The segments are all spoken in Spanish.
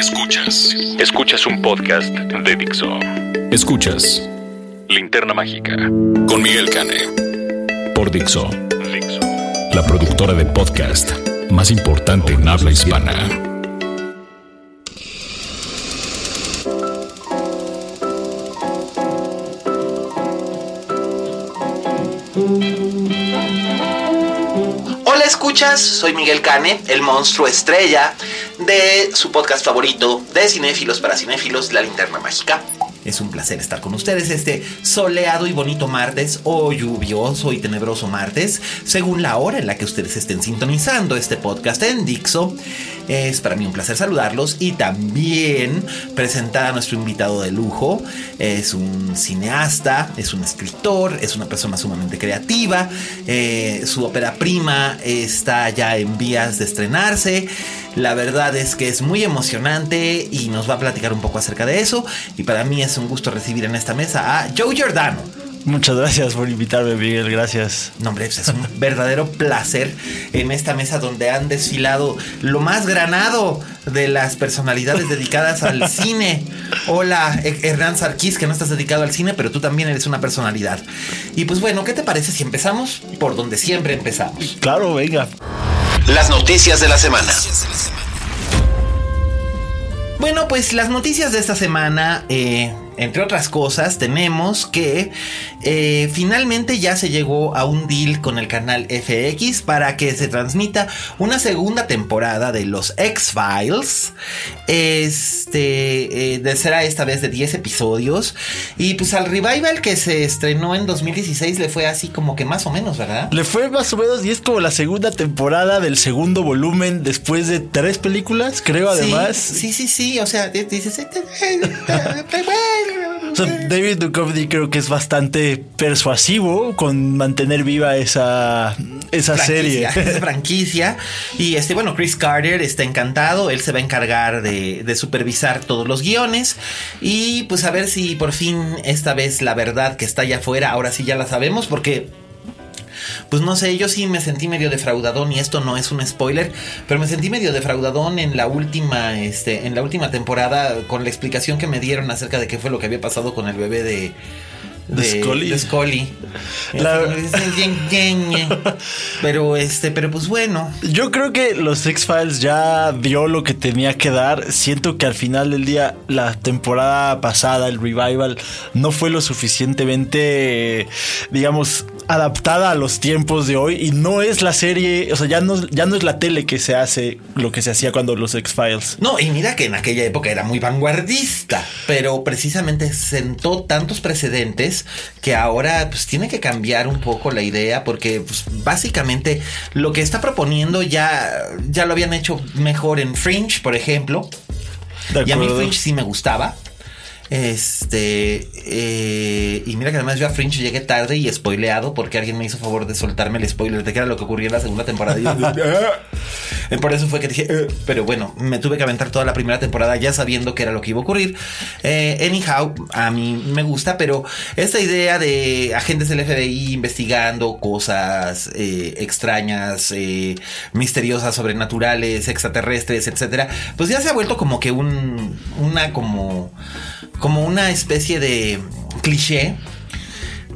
Escuchas. Escuchas un podcast de Dixo. Escuchas Linterna Mágica con Miguel Cane. Por Dixo. Dixo. La productora de podcast más importante en habla hispana. Hola escuchas, soy Miguel Cane, el monstruo estrella de su podcast favorito de cinéfilos para cinéfilos, La Linterna Mágica. Es un placer estar con ustedes este soleado y bonito martes o lluvioso y tenebroso martes, según la hora en la que ustedes estén sintonizando este podcast en Dixo. Es para mí un placer saludarlos y también presentar a nuestro invitado de lujo. Es un cineasta, es un escritor, es una persona sumamente creativa. Eh, su ópera prima está ya en vías de estrenarse. La verdad es que es muy emocionante y nos va a platicar un poco acerca de eso. Y para mí es un gusto recibir en esta mesa a Joe Giordano. Muchas gracias por invitarme, Miguel. Gracias. No, hombre, pues es un verdadero placer en esta mesa donde han desfilado lo más granado de las personalidades dedicadas al cine. Hola, eh, Hernán Sarkis, que no estás dedicado al cine, pero tú también eres una personalidad. Y pues bueno, ¿qué te parece si empezamos por donde siempre empezamos? Claro, venga. Las noticias de la semana. Bueno, pues las noticias de esta semana, eh, entre otras cosas, tenemos que eh, finalmente ya se llegó a un deal con el canal FX para que se transmita una segunda temporada de los X-Files. Este eh, será esta vez de 10 episodios. Y pues al revival que se estrenó en 2016 le fue así como que más o menos, ¿verdad? Le fue más o menos y es como la segunda temporada del segundo volumen después de tres películas, creo además. Sí, sí, sí, o sea, dices... O sea, David Duchovny creo que es bastante persuasivo con mantener viva esa, esa serie. franquicia, es franquicia. Y este, bueno, Chris Carter está encantado. Él se va a encargar de, de supervisar todos los guiones. Y pues a ver si por fin esta vez la verdad que está allá afuera, ahora sí ya la sabemos, porque. Pues no sé, yo sí me sentí medio defraudadón y esto no es un spoiler, pero me sentí medio defraudadón en la última, este, en la última temporada con la explicación que me dieron acerca de qué fue lo que había pasado con el bebé de, De Scully. de Scully. La- Pero este, pero pues bueno. Yo creo que los X-Files ya dio lo que tenía que dar. Siento que al final del día, la temporada pasada, el revival, no fue lo suficientemente, digamos, adaptada a los tiempos de hoy. Y no es la serie, o sea, ya no, ya no es la tele que se hace lo que se hacía cuando los X-Files. No, y mira que en aquella época era muy vanguardista, pero precisamente sentó tantos precedentes que ahora pues tiene que cambiar un poco la idea porque pues, básicamente lo que está proponiendo ya, ya lo habían hecho mejor en Fringe, por ejemplo. Y a mí. Fringe sí me gustaba. Este, eh, y mira que además yo a Fringe llegué tarde y spoileado porque alguien me hizo favor de soltarme el spoiler de que era lo que ocurría en la segunda temporada. Y yo, "Ah". Por eso fue que dije, "Eh", pero bueno, me tuve que aventar toda la primera temporada ya sabiendo que era lo que iba a ocurrir. Eh, anyhow, a mí me gusta, pero esta idea de agentes del FBI investigando cosas eh, extrañas, misteriosas, sobrenaturales, extraterrestres, etcétera, pues ya se ha vuelto como que un, una como, como una especie de cliché.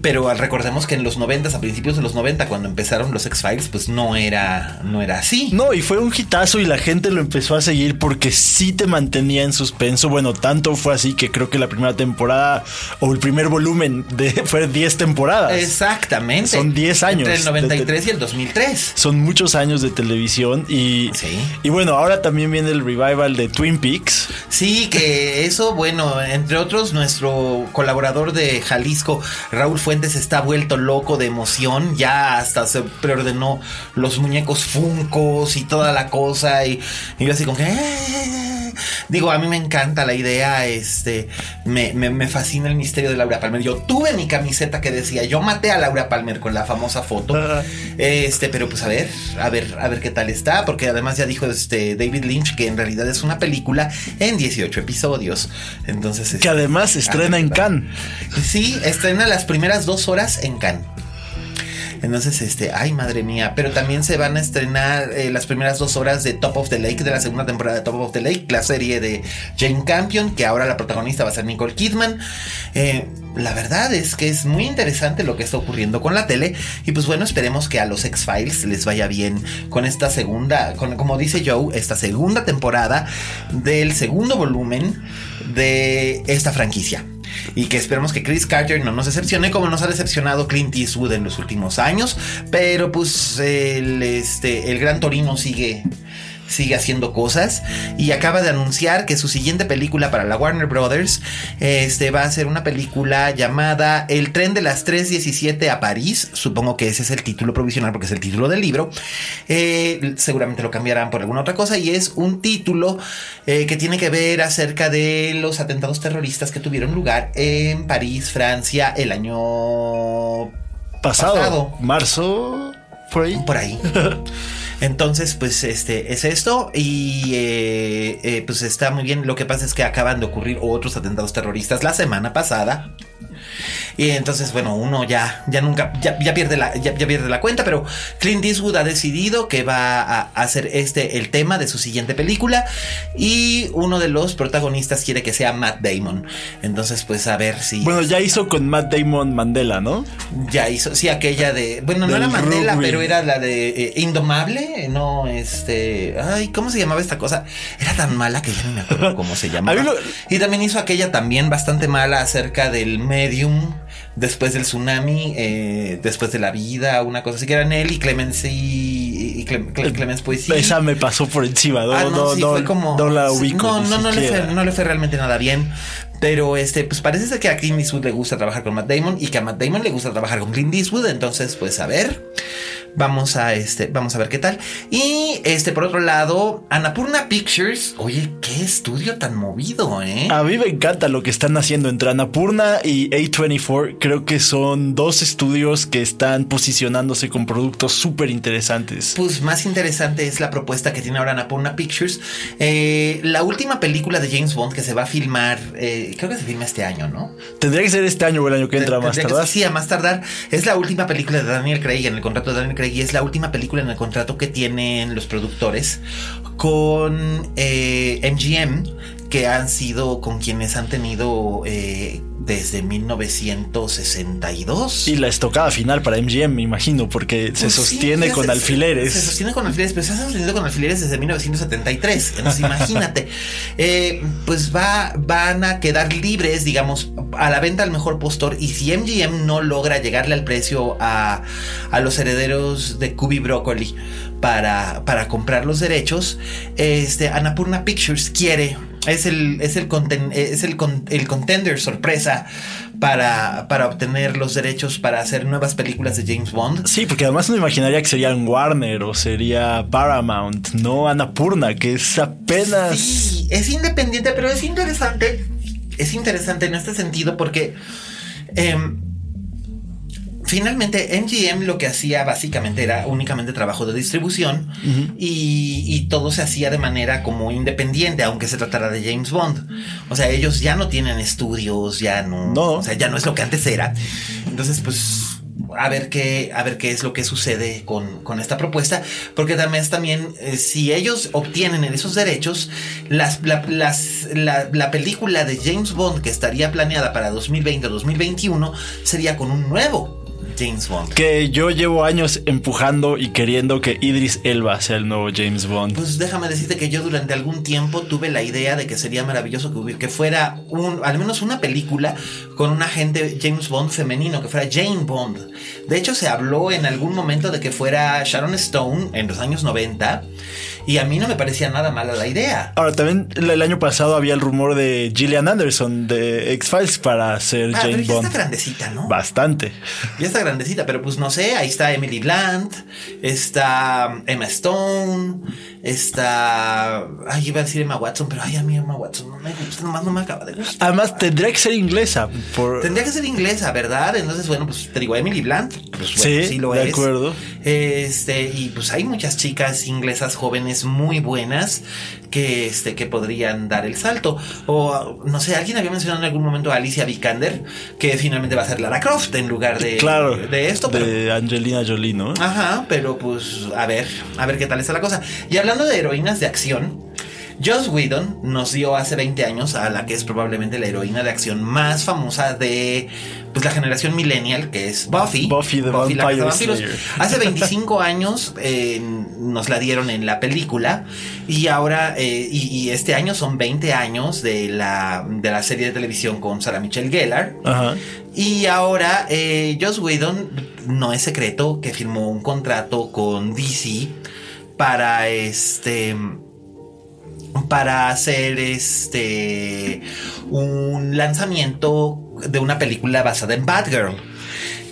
Pero recordemos que en los 90, a principios de los 90, cuando empezaron los X-Files, pues no era, no era así. No, y fue un hitazo y la gente lo empezó a seguir porque sí te mantenía en suspenso. Bueno, tanto fue así que creo que la primera temporada o el primer volumen de, fue 10 temporadas. Exactamente. Son 10 años. Entre el 93 y el 2003. Son muchos años de televisión y, Sí. y bueno, ahora también viene el revival de Twin Peaks. Sí, que eso, bueno, entre otros, nuestro colaborador de Jalisco, Raúl Fuentes, Fuentes está vuelto loco de emoción, ya hasta se preordenó los muñecos Funcos y toda la cosa y, y yo así como que... "Eh". Digo, a mí me encanta la idea, este, me, me- me fascina el misterio de Laura Palmer. Yo tuve mi camiseta que decía, yo maté a Laura Palmer con la famosa foto. Este, pero pues a ver, a ver, a ver qué tal está, porque además ya dijo este David Lynch que en realidad es una película en 18 episodios. Entonces, Que este, además se estrena en Cannes. Sí, estrena las primeras dos horas en Cannes. Entonces, este, ay, madre mía. Pero también se van a estrenar eh, las primeras dos horas de Top of the Lake, de la segunda temporada de Top of the Lake, la serie de Jane Campion, que ahora la protagonista va a ser Nicole Kidman. Eh, la verdad es que es muy interesante lo que está ocurriendo con la tele. Y pues bueno, esperemos que a los X-Files les vaya bien con esta segunda, con, como dice Joe, esta segunda temporada del segundo volumen de esta franquicia. Y que esperemos que Chris Carter no nos decepcione como nos ha decepcionado Clint Eastwood en los últimos años. Pero pues el, este, el gran Torino sigue, sigue haciendo cosas. Y acaba de anunciar que su siguiente película para la Warner Brothers este, va a ser una película llamada El tren de las 3.17 a París. Supongo que ese es el título provisional porque es el título del libro. Eh, seguramente lo cambiarán por alguna otra cosa. Y es un título eh, que tiene que ver acerca de los atentados terroristas que tuvieron lugar en París, Francia, el año Pasado, Pasado. marzo, por ahí. por ahí. Entonces, pues este es esto y eh, eh, pues está muy bien. Lo que pasa es que acaban de ocurrir otros atentados terroristas la semana pasada. Y entonces, bueno, uno ya, ya nunca, ya, ya pierde la, ya, ya pierde la cuenta, pero Clint Eastwood ha decidido que va a, hacer este el tema de su siguiente película y uno de los protagonistas quiere que sea Matt Damon. Entonces, pues a ver si Bueno, ya hizo con Matt Damon Mandela, ¿no? ya hizo, sí, aquella de, bueno, no era Mandela, rugby. pero era la de eh, Indomable, no, este, ay, ¿cómo se llamaba esta cosa? Era tan mala que ya no me acuerdo cómo se llamaba. Lo- Y también hizo aquella también bastante mala acerca del medium después del tsunami, eh, después de la vida, una cosa así que eran él y Clemens y, y Clem- Clemens Poesía. Esa me pasó por encima. No, Ah, no, sí, no, fue como. no la sí, ubico. No, ni no, no le, fue, no le fue realmente nada bien. Pero este, pues parece ser que a Clint Eastwood le gusta trabajar con Matt Damon y que a Matt Damon le gusta trabajar con Clint Eastwood. Entonces, pues a ver. Vamos a este, vamos a ver qué tal. Y este, por otro lado, Annapurna Pictures. Oye, qué estudio tan movido, eh. A mí me encanta lo que están haciendo entre Annapurna y A24. Creo que son dos estudios que están posicionándose con productos súper interesantes. Pues más interesante es la propuesta que tiene ahora Annapurna Pictures. Eh, la última película de James Bond que se va a filmar, eh, creo que se filma este año, ¿no? Tendría que ser este año o el año que entra más que- tardar. Sí, a más tardar. Es la última película de Daniel Craig en el contrato de Daniel Craig y es la última película en el contrato que tienen los productores con eh, MGM, que han sido con quienes han tenido eh, desde 1962. Y la estocada final para MGM, me imagino, porque se Pues sostiene con se- alfileres. Se sostiene con alfileres, pero se ha sostenido con alfileres desde 1973. Entonces, imagínate. Eh, pues va, van a quedar libres, digamos, a la venta al mejor postor. Y si MGM no logra llegarle al precio a, a los herederos de Kubi Broccoli para, para comprar los derechos, este, Annapurna Pictures quiere. Es el, es el, conten- es el, con- el contender sorpresa para, para obtener los derechos para hacer nuevas películas de James Bond. Sí, porque además uno imaginaría que serían Warner o sería Paramount, no Annapurna, que es apenas. Sí, es independiente, pero es interesante. Es interesante en este sentido porque em, finalmente MGM lo que hacía básicamente era únicamente trabajo de distribución y, y todo se hacía de manera como independiente, aunque se tratara de James Bond. O sea, ellos ya no tienen estudios, ya no, No. o sea, ya no es lo que antes era. Entonces, pues a ver qué, a ver qué es lo que sucede con, con esta propuesta, porque también, también eh, si ellos obtienen esos derechos, las, la, las- la- la película de James Bond que estaría planeada para 2020 o 2021 sería con un nuevo James Bond. Que yo llevo años empujando y queriendo que Idris Elba sea el nuevo James Bond. Pues déjame decirte que yo durante algún tiempo tuve la idea de que sería maravilloso que, que fuera un, al menos una película con un agente James Bond femenino, que fuera Jane Bond. De hecho, se habló en algún momento de que fuera Sharon Stone en los años 90 Y a mí no me parecía nada mala la idea. Ahora, también el año pasado había el rumor de Gillian Anderson de X-Files para ser Ah, pero Jane ya Bond. está grandecita, ¿no? Bastante. Ya está grandecita, pero pues no sé, ahí está Emily Blunt, está Emma Stone, está... Ay, iba a decir Emma Watson, pero ay, a mí Emma Watson no me gusta, nomás no me acaba de gustar. Además, tendría que ser inglesa. Por... Tendría que ser inglesa, ¿verdad? Entonces, bueno, pues te digo, Emily Blunt, pues bueno, Sí, sí, lo de es. acuerdo. Este, y pues hay muchas chicas inglesas jóvenes muy buenas que, este, que podrían dar el salto. O, no sé, alguien había mencionado en algún momento a Alicia Vikander, que finalmente va a ser Lara Croft en lugar de, claro. de esto. pero- De Angelina Jolie, ¿no? Ajá, pero pues a ver, a ver qué tal está la cosa. Y hablando de heroínas de acción, Joss Whedon nos dio hace 20 años a la que es probablemente la heroína de acción más famosa de pues la generación millennial, que es Buffy. Buffy the la Vampire. Slayer. Hace 25 años eh, nos la dieron en la película y ahora, eh, y, y este año son 20 años de la, de la serie de televisión con Sarah Michelle Gellar. Ajá. Y ahora, eh, Joss Whedon, no es secreto que firmó un contrato con DC para este. Para hacer este. Un lanzamiento de una película basada en Batgirl.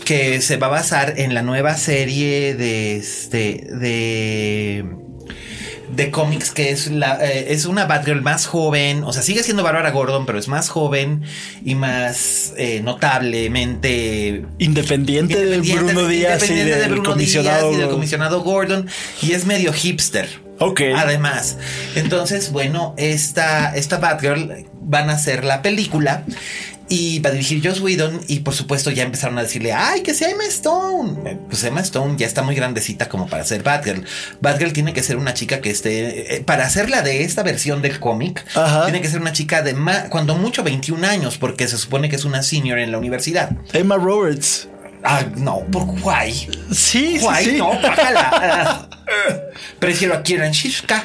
Que se va a basar en la nueva serie de este. de de cómics que es la eh, es una Batgirl más joven, o sea, sigue siendo Bárbara Gordon, pero es más joven y más eh, notablemente Independiente, de independiente- Bruno Díaz y de Bruno comisionado. Díaz y del comisionado Gordon y es medio hipster. Ok. Además, entonces, bueno, esta, esta Batgirl van a hacer la película y va a dirigir Joss Whedon y por supuesto ya empezaron a decirle, ay, que sea Emma Stone. Eh, Pues Emma Stone ya está muy grandecita como para ser Batgirl. Batgirl tiene que ser una chica que esté, eh, para hacerla de esta versión del cómic, tiene que ser una chica de más, cuando mucho 21 años, porque se supone que es una senior en la universidad. Emma Roberts. Ah, no, por guay. Sí, sí, Guay, sí. no, bájala. Prefiero a Kieran Shipka.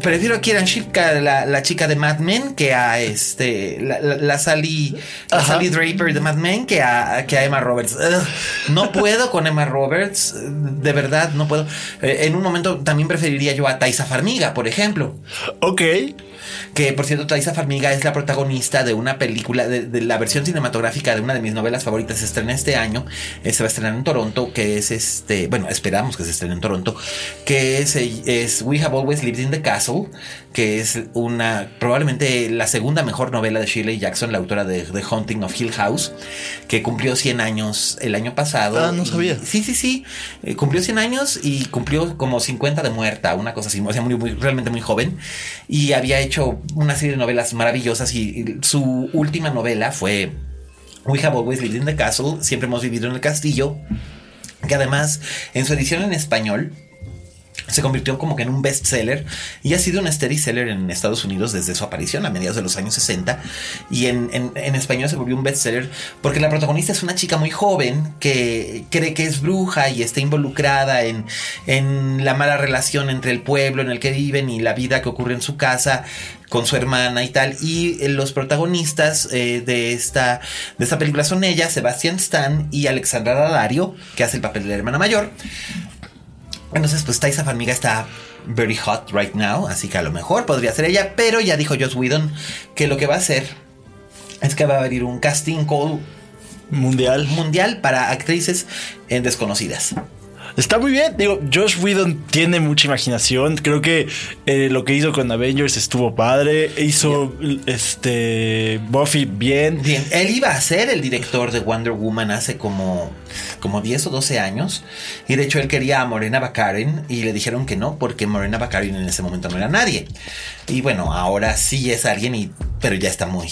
Prefiero a Kieran Shipka, la, la chica de Mad Men, que a este la, la, la Sally, Draper de Mad Men, que a, que a Emma Roberts. Ugh, no puedo con Emma Roberts, de verdad, no puedo. Eh, en un momento también preferiría yo a Taisa Farmiga, por ejemplo. Ok. Que por cierto, Taisa Farmiga es la protagonista de una película, de, de la versión cinematográfica de una de mis novelas favoritas. Se estrena este año, eh, se va a estrenar en Toronto, que es este, bueno, esperamos que se estrene en Toronto, que es, eh, es We Have Always Lived in the Castle, que es una, probablemente la segunda mejor novela de Shirley Jackson, la autora de The Haunting of Hill House, que cumplió 100 años el año pasado. Ah, no Y- sabía. Sí, sí, sí. Eh, cumplió 100 años y cumplió como 50 de muerta, una cosa así, o sea, muy, muy- realmente muy joven. Y había hecho una serie de novelas maravillosas y, y su última novela fue We Have Always Lived in the Castle, Siempre hemos vivido en el castillo, que además en su edición en español se convirtió como que en un bestseller y ha sido un steady seller en Estados Unidos desde su aparición a mediados de los años 60 y en, en- en español se volvió un bestseller porque la protagonista es una chica muy joven que cree que es bruja y está involucrada en, en la mala relación entre el pueblo en el que viven y la vida que ocurre en su casa con su hermana y tal. Y eh, los protagonistas eh, de esta de esta película son ella Sebastian Stan y Alexandra Daddario que hace el papel de la hermana mayor entonces, pues Taisa Farmiga está very hot right now, así que a lo mejor podría ser ella, pero ya dijo Joss Whedon que lo que va a hacer es que va a abrir un casting call Mundial. mundial para actrices eh, desconocidas. Está muy bien. Digo, Josh Whedon tiene mucha imaginación. Creo que eh, lo que hizo con Avengers estuvo padre. Hizo este Buffy bien. Bien, él iba a ser el director de Wonder Woman hace como, como 10 o 12 años. Y de hecho él quería a Morena Baccarin y le dijeron que no, porque Morena Baccarin en ese momento no era nadie. Y bueno, ahora sí es alguien, y, pero ya está muy,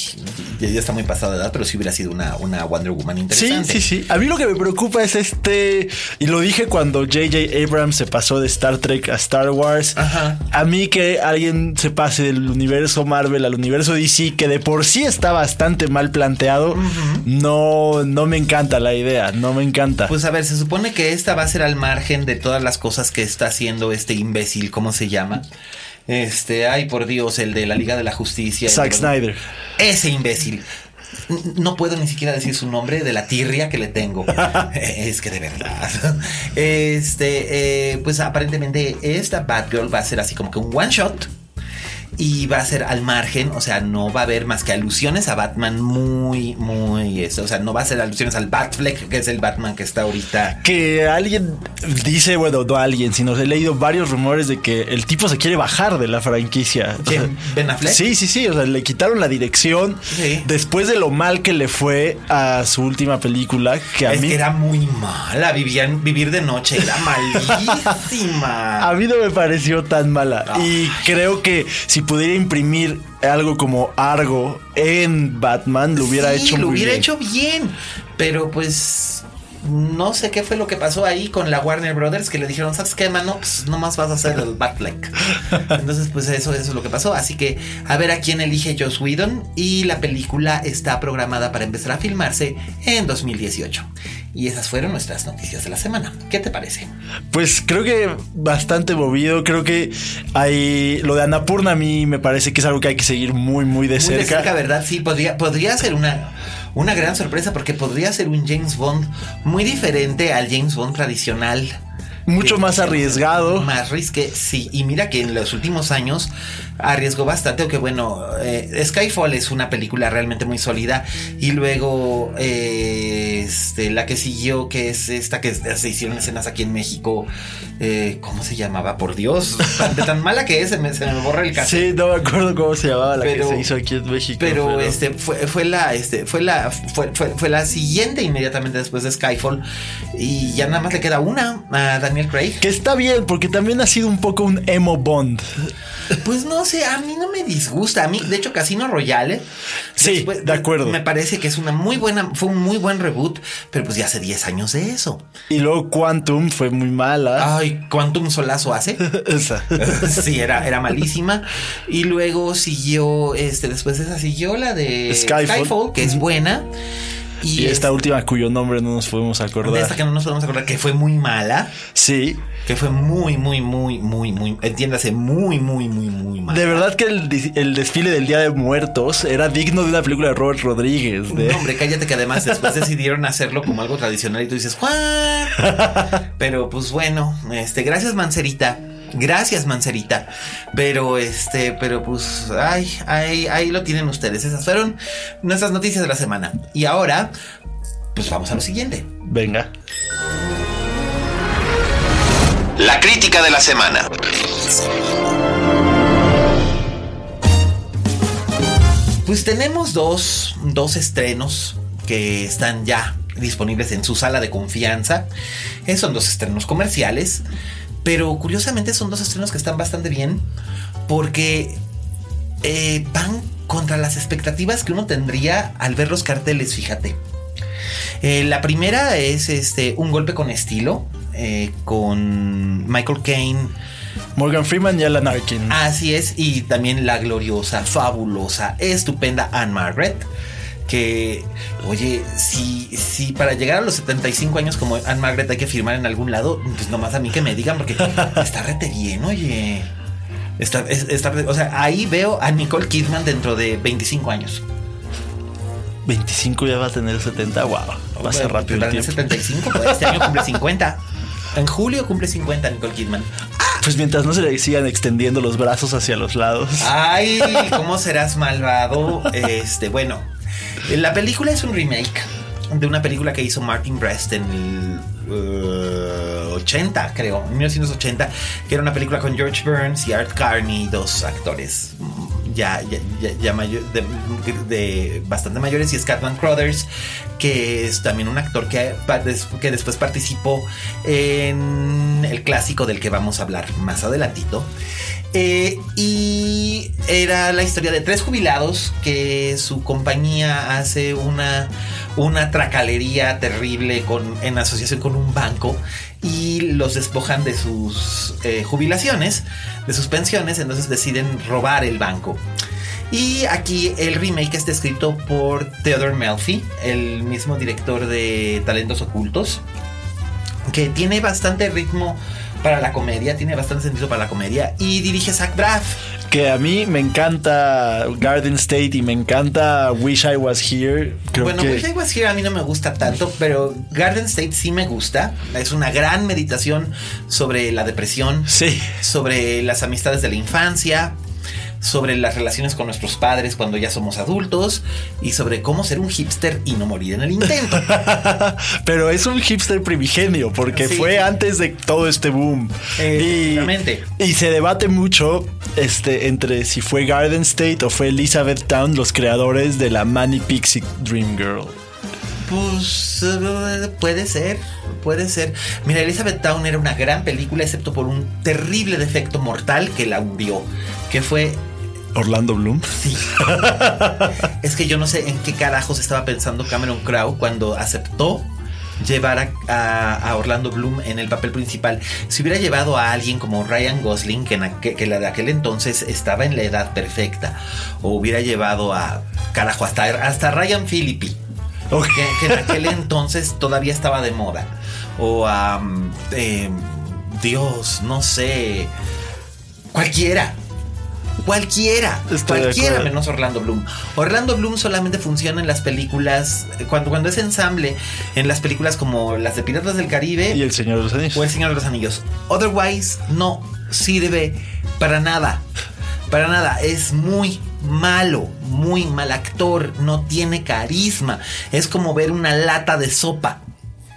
ya, ya está muy pasado de edad, pero sí hubiera sido una, una Wonder Woman Sí, interesante. sí, sí. A mí lo que me preocupa es este. Y lo dije cuando J.J. Abrams se pasó de Star Trek a Star Wars. Ajá. A mí que alguien se pase del universo Marvel al universo DC, que de por sí está bastante mal planteado, no, no me encanta la idea. No me encanta. Pues a ver, se supone que esta va a ser al margen de todas las cosas que está haciendo este imbécil, ¿cómo se llama? Este, ay por Dios, el de la Liga de la Justicia. Zack de- Snyder. Ese imbécil. No puedo ni siquiera decir su nombre de la tirria que le tengo. es que de verdad. Este, eh, pues aparentemente esta Batgirl va a ser así como que un one shot y va a ser al margen, o sea, no va a haber más que alusiones a Batman muy, muy eso, o sea, no va a ser alusiones al Batfleck, que es el Batman que está ahorita. Que alguien dice, bueno, no alguien, sino he leído varios rumores de que el tipo se quiere bajar de la franquicia. ¿Ben Affleck? Sí, sí, sí, o sea, le quitaron la dirección después de lo mal que le fue a su última película, que a es mí... que era muy mala, vivían, vivir de noche era malísima. a mí no me pareció tan mala. Y creo que si pudiera imprimir algo como Argo en Batman, lo hubiera hecho muy lo hubiera bien. hecho bien. Pero pues no sé qué fue lo que pasó ahí con la Warner Brothers que le dijeron, ¿sabes qué, mano? Pues nomás vas a hacer el Batfleck. Entonces, pues eso, eso es lo que pasó. Así que a ver a quién elige Joss Whedon. Y la película está programada para empezar a filmarse en 2018. Y esas fueron nuestras noticias de la semana. ¿Qué te parece? Pues creo que bastante movido. Creo que hay. Lo de Annapurna a mí me parece que es algo que hay que seguir muy, muy de Muy cerca. de cerca, ¿verdad? Sí, podría, podría ser una, una gran sorpresa porque podría ser un James Bond muy diferente al James Bond tradicional. Mucho más arriesgado. Más risque, sí. Y mira que en los últimos años arriesgó bastante, aunque bueno, eh, Skyfall es una película realmente muy sólida. Y luego eh, este, la que siguió, que es esta que se hicieron escenas aquí en México. eh, ¿Cómo se llamaba? Por Dios. Tan, mala que es, se me, se me borra el caso. Sí, no me acuerdo cómo se llamaba la Pero- que se hizo aquí en México. Pero, este fue, fue la este fue la fue, fue, fue la siguiente inmediatamente después de Skyfall y ya nada más le queda una a Daniel Craig. Que está bien, porque también ha sido un poco un emo Bond. Pues no sé, a mí no me disgusta. A mí, de hecho, Casino Royale. Sí, de acuerdo. Me parece que es una muy buena, fue un muy buen reboot, pero pues ya hace 10 años de eso. Y luego Quantum fue muy mala. Ay, ¿cuánto un solazo hace? Esa. sí, era, era malísima. Y luego siguió, este, después de esa siguió la de Skyfall. que es buena. Y esta última cuyo nombre no nos podemos de acordar. esta que no nos podemos acordar, que fue muy mala. Sí. Que fue muy, muy, muy, muy, muy, entiéndase, muy, muy, muy, muy mala. De verdad que el, desfile del Día de Muertos era digno de una película de Robert Rodríguez. De... No, hombre, cállate que además después decidieron hacerlo como algo tradicional y tú dices, ¿What? Pero pues bueno, este, gracias Mancerita. Gracias, Mancerita. Pero este, pero pues, ay, ahí, ahí lo tienen ustedes. Esas fueron nuestras noticias de la semana. Y ahora, pues vamos a lo siguiente. Venga. La crítica de la semana. Pues tenemos dos, dos estrenos que están ya disponibles en su sala de confianza. Eh, son dos estrenos comerciales, pero curiosamente son dos estrenos que están bastante bien porque eh, van contra las expectativas que uno tendría al ver los carteles, fíjate. Eh, la primera es este un golpe con estilo eh, con Michael Caine. Morgan Freeman y Alan Arkin. Así es, y también la gloriosa, fabulosa, estupenda Anne Margaret. Que, oye, si, si para llegar a los 75 años como Anne Margaret hay que firmar en algún lado, pues nomás a mí que me digan, porque está rete bien, oye. Está, es- está o sea, ahí veo a Nicole Kidman dentro de 25 años. 25 ya va a tener 70. Wow. Va a ser rápido el tiempo. 75, pues, este año cumple 50. En julio cumple 50 Nicole Kidman. Pues mientras no se le sigan extendiendo los brazos hacia los lados. Ay, ¿cómo serás malvado? Este, bueno, la película es un remake de una película que hizo Martin Brest en el uh, 80, creo, en 1980, que era una película con George Burns y Art Carney, dos actores ya, ya, ya, ya mayo- de, bastante mayores, y Scatman Crothers, que es también un actor que, que después participó en el clásico del que vamos a hablar más adelantito. Eh, y era la historia de tres jubilados que su compañía hace una, una tracalería terrible con, en asociación con un banco y los despojan de sus eh, jubilaciones, de sus pensiones, entonces deciden robar el banco. Y aquí el remake está escrito por Theodore Melfi, el mismo director de Talentos Ocultos que tiene bastante ritmo para la comedia, tiene bastante sentido para la comedia. Y dirige Zach Braff. Que a mí me encanta Garden State y me encanta Wish I Was Here. Creo bueno, que... Wish I Was Here a mí no me gusta tanto, pero Garden State sí me gusta. Es una gran meditación sobre la depresión, Sí. sobre las amistades de la infancia, sobre las relaciones con nuestros padres cuando ya somos adultos y sobre cómo ser un hipster y no morir en el intento. Pero es un hipster primigenio porque Sí, fue antes de todo este boom. Exactamente. y, y se debate mucho este, entre si fue Garden State o fue Elizabeth Town los creadores de la Manny Pixie Dream Girl. Pues eh, puede ser, puede ser. Mira, Elizabeth Town era una gran película, excepto por un terrible defecto mortal que la hundió, que fue Orlando Bloom. Sí. es que yo no sé en qué carajos estaba pensando Cameron Crowe cuando aceptó llevar a, a- a Orlando Bloom en el papel principal. Si hubiera llevado a alguien como Ryan Gosling, que, en aqu- que la de aquel entonces estaba en la edad perfecta, o hubiera llevado a, carajo, hasta, hasta Ryan Philippi, que, que en aquel entonces todavía estaba de moda, o a, mm, eh, Dios, no sé, cualquiera. Cualquiera, Estoy cualquiera menos Orlando Bloom. Orlando Bloom solamente funciona en las películas, cuando, cuando es ensamble, en las películas como las de Piratas del Caribe Y el Señor de los Anillos. o El Señor de los Anillos. Otherwise, no sirve para nada. Para nada. Es muy malo, muy mal actor. No tiene carisma. Es como ver una lata de sopa.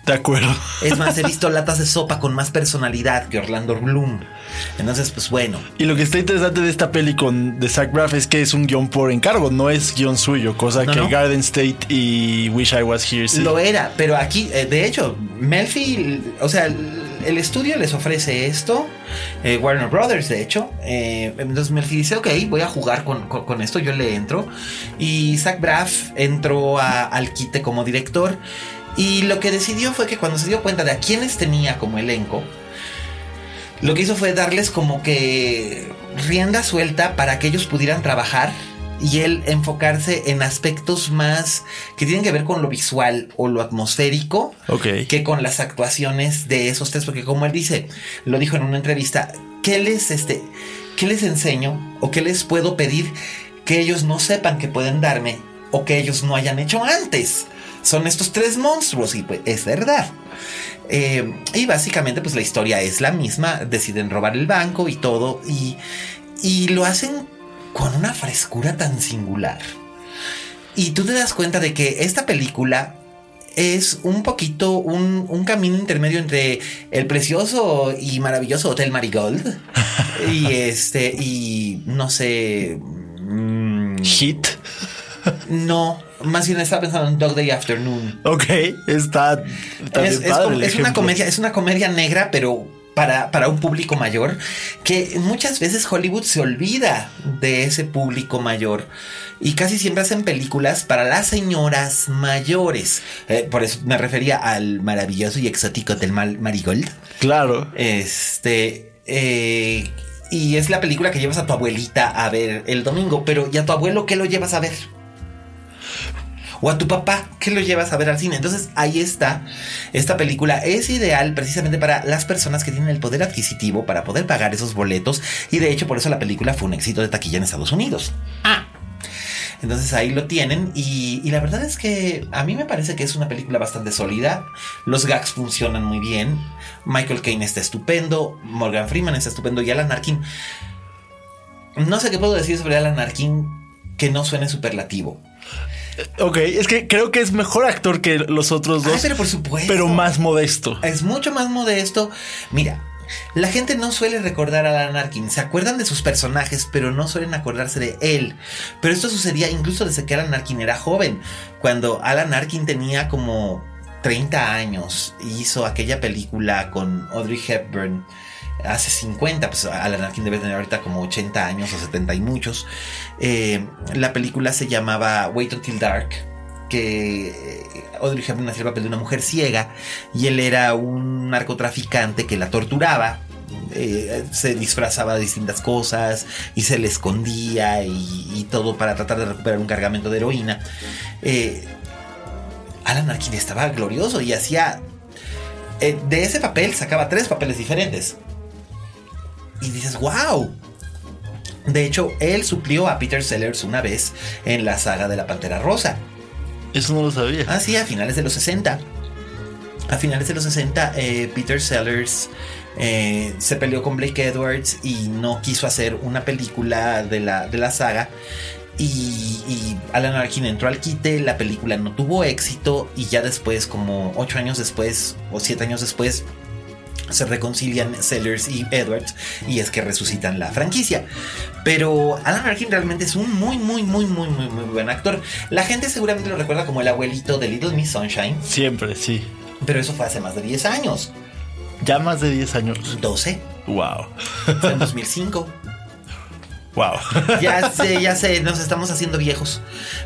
De acuerdo. Es más, he visto latas de sopa con más personalidad que Orlando Bloom. Entonces, pues bueno. Y lo que está interesante de esta peli con de Zach Braff es que es un guion por encargo, no es guion suyo, cosa No, que no. Garden State y Wish I Was Here sí. Lo era, pero aquí, eh, de hecho, Melfi, o sea, el, el estudio les ofrece esto, eh, Warner Brothers, de hecho. eh, entonces Melfi dice, ok, voy a jugar con, con- con esto, yo le entro. Y Zach Braff entró a- al quite como director. Y lo que decidió fue que cuando se dio cuenta de a quiénes tenía como elenco, lo que hizo fue darles como que rienda suelta para que ellos pudieran trabajar y él enfocarse en aspectos más que tienen que ver con lo visual o lo atmosférico que con las actuaciones de esos tres, porque como él dice, lo dijo en una entrevista, ¿qué les, este, qué les enseño o qué les puedo pedir que ellos no sepan que pueden darme o que ellos no hayan hecho antes? Son estos tres monstruos y pues es verdad. Eh, y básicamente pues la historia es la misma, deciden robar el banco y todo y, y lo hacen con una frescura tan singular. Y tú te das cuenta de que esta película es un poquito un, un camino intermedio entre el precioso y maravilloso Hotel Marigold y este y no sé mm, Hit. no más bien estaba pensando en Dog Day Afternoon Ok, está, es, bien es padre como- el es una comedia es una comedia negra pero para, para un público mayor que muchas veces Hollywood se olvida de ese público mayor y casi siempre hacen películas para las señoras mayores Eh, por eso me refería al maravilloso y exótico del Mal- Marigold Claro. este. eh, y es la película que llevas a tu abuelita a ver el domingo. Pero ¿y a tu abuelo qué lo llevas a ver? O a tu papá, ¿qué lo llevas a ver al cine? Entonces ahí está. Esta película es ideal precisamente para las personas que tienen el poder adquisitivo para poder pagar esos boletos. Y de hecho, por eso la película fue un éxito de taquilla en Estados Unidos. Ah. Entonces ahí lo tienen y, y la verdad es que a mí me parece que es una película bastante sólida. Los gags funcionan muy bien. Michael Caine está estupendo. Morgan Freeman está estupendo. Y Alan Arkin... No sé qué puedo decir sobre Alan Arkin que no suene superlativo. Ok, es que creo que es mejor actor que los otros dos. Ay, pero por supuesto. pero más modesto. Es mucho más modesto. Mira, la gente no suele recordar a Alan Arkin. Se acuerdan de sus personajes, pero no suelen acordarse de él. Pero esto sucedía incluso desde que Alan Arkin era joven. Cuando Alan Arkin tenía como 30 años y hizo aquella película con Audrey Hepburn. Hace 50, pues Alan Arkin debe tener ahorita como 80 años o 70 y muchos. Eh, la película se llamaba Wait Until Dark que eh, Audrey Hepburn hacía el papel de una mujer ciega y él era un narcotraficante que la torturaba. eh, se disfrazaba de distintas cosas y se le escondía y, todo para tratar de recuperar un cargamento de heroína. Alan Arkin estaba glorioso y hacía. de ese papel sacaba tres papeles diferentes. y dices, wow. De hecho, él suplió a Peter Sellers una vez en la saga de la Pantera Rosa. Eso no lo sabía. Ah, sí, a finales de los 60. A finales de los 60, eh, Peter Sellers eh, se peleó con Blake Edwards y no quiso hacer una película de la, de la saga. Y, y, Alan Arkin entró al quite, la película no tuvo éxito y ya después, como ocho años después o siete años después, se reconcilian Sellers y Edwards y es que resucitan la franquicia. Pero Alan Arkin realmente es un muy, muy, muy, muy, muy, muy buen actor. La gente seguramente lo recuerda como el abuelito de Little Miss Sunshine. Siempre, sí. Pero eso fue hace más de 10 años. Ya más de 10 años. 12. Wow. Fue en 2005. Wow. Ya sé, ya sé, nos estamos haciendo viejos.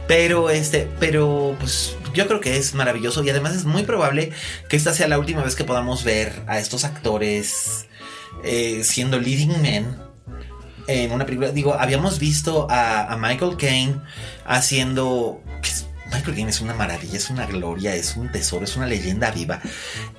Pero este, pero pues yo creo que es maravilloso y además es muy probable que esta sea la última vez que podamos ver a estos actores eh, siendo leading men en una película. Digo, habíamos visto a, a Michael Caine haciendo Michael Caine es una maravilla, es una gloria, es un tesoro, es una leyenda viva.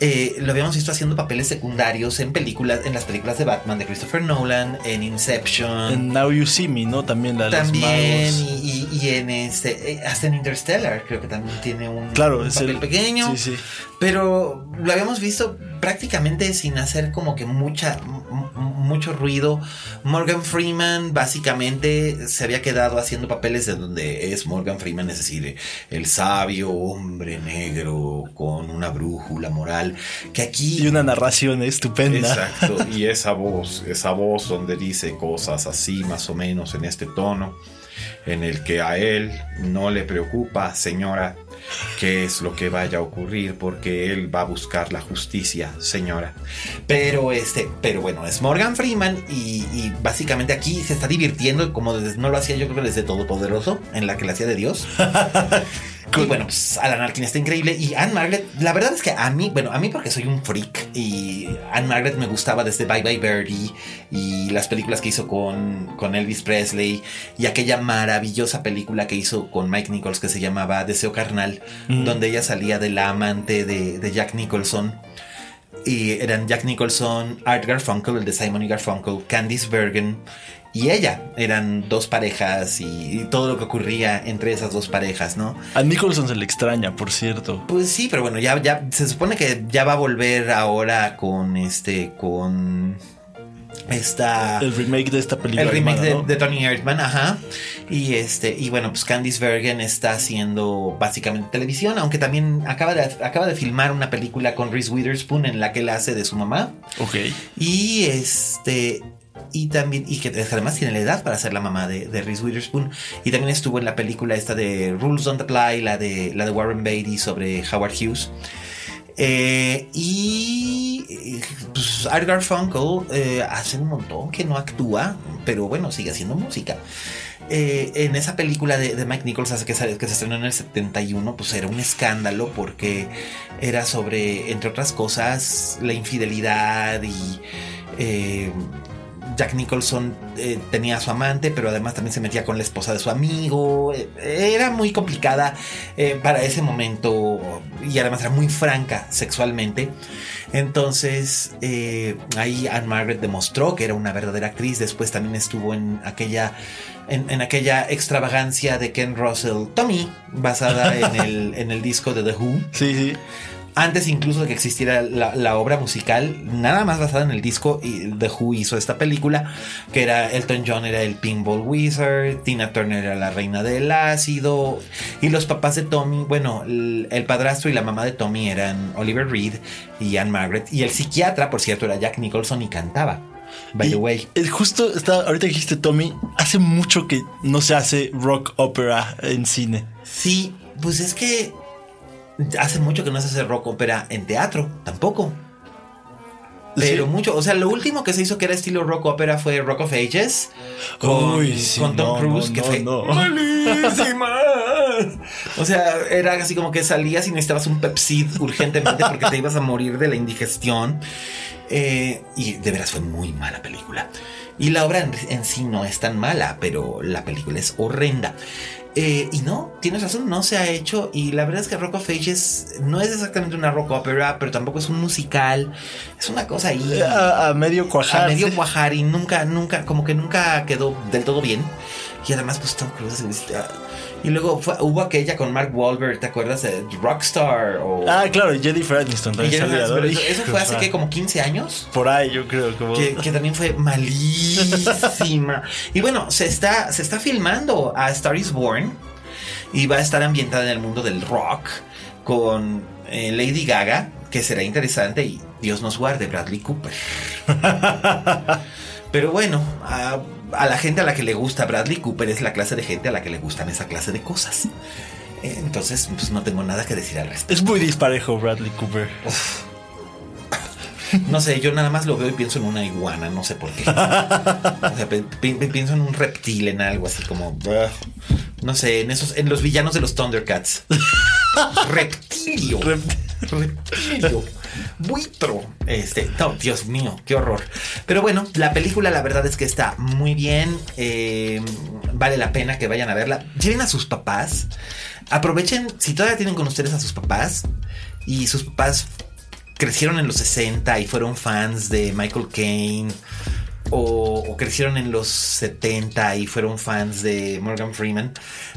Eh, lo habíamos visto haciendo papeles secundarios en películas, en las películas de Batman de Christopher Nolan, en Inception. En Now You See Me, ¿no? También la También, y, y, y, en este, eh, hasta en Interstellar, creo que también tiene un, claro, un papel el, pequeño. Sí, sí. Pero lo habíamos visto prácticamente sin hacer como que mucha, mucho ruido. Morgan Freeman básicamente se había quedado haciendo papeles de donde es Morgan Freeman, es decir, el sabio hombre negro con una brújula moral, que aquí... Y una narración estupenda. Exacto, y esa voz, esa voz donde dice cosas así más o menos en este tono, en el que a él no le preocupa, señora, qué es lo que vaya a ocurrir porque él va a buscar la justicia, señora. Pero este, pero bueno, es Morgan Freeman y, y básicamente aquí se está divirtiendo como desde, no lo hacía yo creo que desde Todopoderoso, en la que la hacía de Dios. Y bueno, pues Alan Arkin está increíble. Y Anne Margaret, la verdad es que a mí, bueno, a mí porque soy un freak. Y Anne Margaret me gustaba desde Bye Bye Birdie y las películas que hizo con, con Elvis Presley y aquella maravillosa película que hizo con Mike Nichols que se llamaba Deseo Carnal, mm. donde ella salía de la amante de, de Jack Nicholson. Y eran Jack Nicholson, Art Garfunkel, el de Simon y Garfunkel, Candice Bergen y ella. Eran dos parejas y, todo lo que ocurría entre esas dos parejas, ¿no? A Nicholson se le extraña, por cierto. Pues sí, pero bueno, ya, ya se supone que ya va a volver ahora con este, con esta el remake de esta película el remake de, ¿no? de, Tony Erdman ajá y este y bueno pues Candice Bergen está haciendo básicamente televisión aunque también acaba de acaba de filmar una película con Reese Witherspoon en la que él hace de su mamá ok y este y también y que además tiene la edad para ser la mamá de, de Reese Witherspoon y también estuvo en la película esta de Rules Don't Apply la de la de Warren Beatty sobre Howard Hughes eh, y pues, Art eh, hace un montón que no actúa, pero bueno, sigue haciendo música. Eh, en esa película de, de Mike Nichols que, se estrenó en el 71, pues era un escándalo porque era sobre, entre otras cosas, la infidelidad y Jack Nicholson eh, tenía a su amante, pero además también se metía con la esposa de su amigo. Eh, era muy complicada eh, para ese momento y además era muy franca sexualmente. Entonces ahí Anne Margaret demostró que era una verdadera actriz. Después también estuvo en aquella, en, en aquella extravagancia de Ken Russell, Tommy, basada en el, en el disco de The Who. Sí, sí antes incluso de que existiera la, la, obra musical, nada más basada en el disco, The Who hizo esta película, que era Elton John era el Pinball Wizard, Tina Turner era la reina del ácido, y los papás de Tommy, bueno, el, el padrastro y la mamá de Tommy eran Oliver Reed y Anne Margaret, y el psiquiatra, por cierto, era Jack Nicholson y cantaba. By y the way. Justo está, ahorita que dijiste Tommy, hace mucho que no se hace rock opera en cine. Sí, pues es que hace mucho que no se hace rock ópera en teatro, tampoco. Pero sí. mucho, o sea, lo último que se hizo que era estilo rock ópera fue Rock of Ages con, Uy, sí, con Tom no, Cruise, no, que fue no. malísima. O sea, era así como que salías y necesitabas un Pepsid urgentemente porque te ibas a morir de la indigestión. Eh, y de veras fue muy mala película. Y la obra en, en, sí no es tan mala, pero la película es horrenda. Eh, y no, tienes razón, no se ha hecho. Y la verdad es que Rock of Ages no es exactamente una rock opera, pero tampoco es un musical. Es una cosa ahí. A, a medio cuajar. A medio cuajar y nunca, nunca, como que nunca quedó del todo bien. Y además, pues Tom Cruise. Y luego fue- hubo aquella con Mark Wahlberg, ¿te acuerdas? de Rockstar o. Ah, claro, Jennifer Aniston Y también eso, eso fue hace que como 15 años. Por ahí, yo creo. Como... Que, que también fue malísima. y bueno, se está, se está filmando a Star is Born. Y va a estar ambientada en el mundo del rock. Con eh, Lady Gaga. Que será interesante. Y Dios nos guarde, Bradley Cooper. Pero bueno, a, a la gente a la que le gusta Bradley Cooper es la clase de gente a la que le gustan esa clase de cosas. Eh, Entonces, pues no tengo nada que decir al respecto. Es muy disparejo Bradley Cooper. No sé, yo nada más lo veo y pienso en una iguana, no sé por qué. O sea, pi- pi- pienso en un reptil, en algo así como. ugh. No sé, en esos, en los villanos de los Thundercats. Reptilio. Reptilio. Buitro. Este, no, Dios mío, qué horror. Pero bueno, la película la verdad es que está muy bien. eh, vale la pena que vayan a verla. Lleven a sus papás. Aprovechen, si todavía tienen con ustedes a sus papás y sus papás crecieron en los 60 y fueron fans de Michael Caine. O, crecieron en los 70 y fueron fans de Morgan Freeman,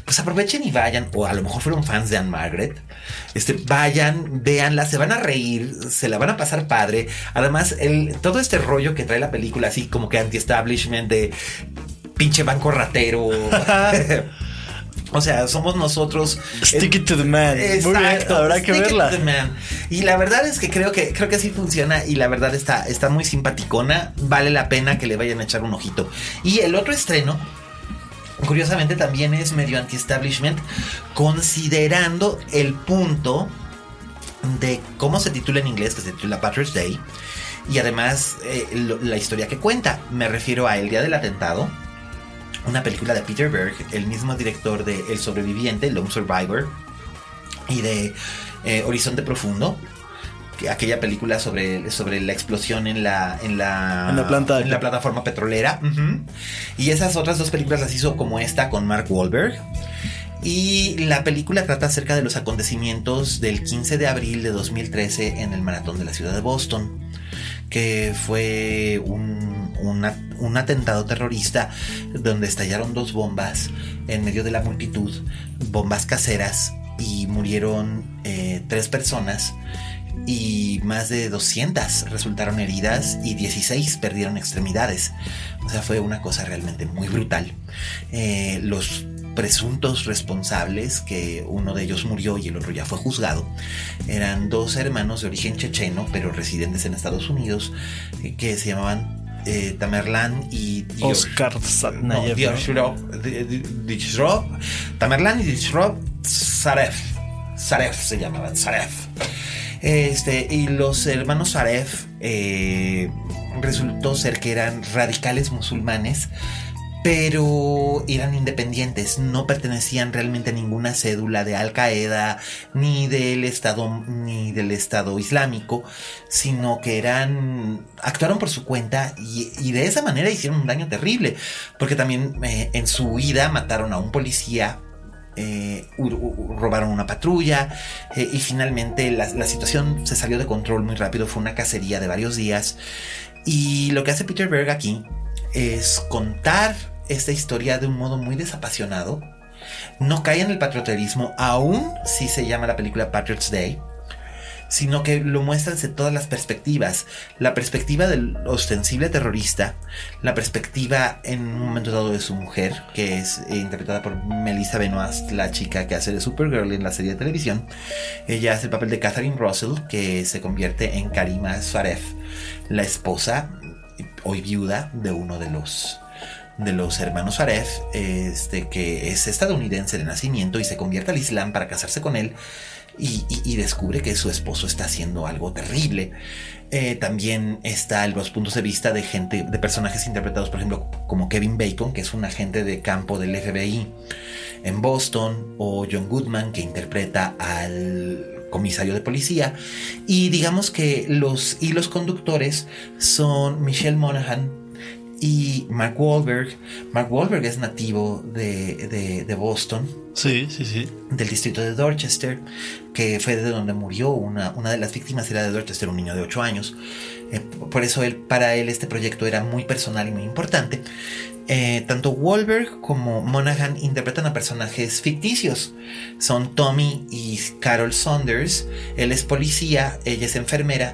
pues aprovechen y vayan, o a lo mejor fueron fans de Anne Margaret, este, vayan, véanla, se van a reír, se la van a pasar padre. Además, el, todo este rollo que trae la película, así como que anti-establishment de pinche banco ratero. O sea, somos nosotros. Stick it to the man. Muy bien, Exacto, habrá que stick it verla. to the man. Y la verdad es que creo que creo que así funciona y la verdad está, está muy simpaticona. Vale la pena que le vayan a echar un ojito. Y el otro estreno, curiosamente, también es medio anti-establishment, considerando el punto de cómo se titula en inglés, que se titula Patriot's Day, y además eh, lo- la historia que cuenta. Me refiero a El Día del Atentado, una película de Peter Berg, el mismo director de El Sobreviviente, Lone Survivor, y de eh, Horizonte Profundo. que- Aquella película sobre, sobre la explosión en la, en la, En la planta. en la plataforma petrolera. Y esas otras dos películas las hizo como esta con Mark Wahlberg. Y la película trata acerca de los acontecimientos del 15 de abril de 2013 en el maratón de la ciudad de Boston, que fue un, un atentado terrorista donde estallaron dos bombas en medio de la multitud, bombas caseras, y murieron eh, tres personas y más de 200 resultaron heridas y 16 perdieron extremidades. O sea, fue una cosa realmente muy brutal. Eh, los presuntos responsables, que uno de ellos murió y el otro ya fue juzgado, eran dos hermanos de origen checheno, pero residentes en Estados Unidos, eh, que se llamaban eh, Tamerlan y Dior- Oscar Satnayev. ¿no? Dishrov, Tamerlan y Dishrov Saref. Saref se llamaban, Saref. Este, y los hermanos Saref eh, resultó ser que eran radicales musulmanes, pero eran independientes, no pertenecían realmente a ninguna cédula de Al Qaeda ni del Estado ni del Estado Islámico, sino que eran actuaron por su cuenta y, de esa manera hicieron un daño terrible, porque también eh, en su huida mataron a un policía eh, robaron una patrulla eh, y finalmente la situación se salió de control muy rápido, fue una cacería de varios días y lo que hace Peter Berg aquí es contar esta historia de un modo muy desapasionado, no cae en el patrioterismo, aún si se llama la película Patriots Day, sino que lo muestra desde todas las perspectivas. La perspectiva del ostensible terrorista, la perspectiva en un momento dado de su mujer, que es eh, interpretada por Melissa Benoist, la chica que hace de Supergirl en la serie de televisión. Ella hace el papel de Catherine Russell, que se convierte en Karima Svaref, la esposa, hoy viuda, de uno de los de los hermanos Aref, este, que es estadounidense de nacimiento y se convierte al Islam para casarse con él y, descubre que su esposo está haciendo algo terrible. Eh, también está los puntos de vista de gente, de personajes interpretados, por ejemplo, como Kevin Bacon, que es un agente de campo del FBI en Boston, o John Goodman, que interpreta al comisario de policía. Y digamos que los hilos conductores son Michelle Monaghan y Mark Wahlberg. Mark Wahlberg es nativo de, de, Boston. Sí, sí, sí. Del distrito de Dorchester, que fue de donde murió una, una de las víctimas, era de Dorchester, un niño de 8 años. Eh, por eso él, para él este proyecto era muy personal y muy importante. Eh, tanto Wahlberg como Monaghan interpretan a personajes ficticios. Son Tommy y Carol Saunders. Él es policía, ella es enfermera.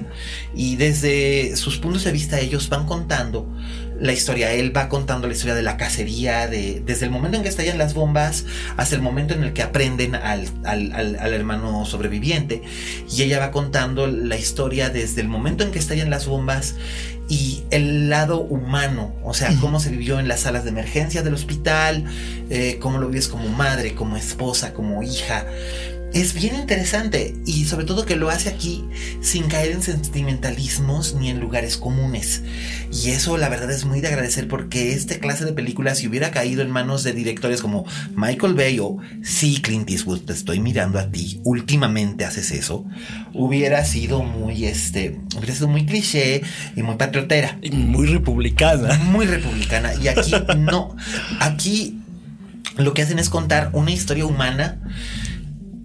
Y desde sus puntos de vista ellos van contando la historia. Él va contando la historia de la cacería, de, desde el momento en que estallan las bombas hasta el momento en el que aprenden al, al, hermano sobreviviente. Y ella va contando la historia desde el momento en que estallan las bombas y el lado humano, o sea, cómo se vivió en las salas de emergencia del hospital, eh, cómo lo vives como madre, como esposa, como hija es bien interesante y sobre todo que lo hace aquí sin caer en sentimentalismos ni en lugares comunes. Y eso la verdad es muy de agradecer porque este clase de películas si hubiera caído en manos de directores como Michael Bay o sí Clint Eastwood, te estoy mirando a ti, últimamente haces eso, hubiera sido muy este, hubiera sido muy cliché y muy patriotera. Y muy republicana. Muy republicana. Y aquí no, aquí lo que hacen es contar una historia humana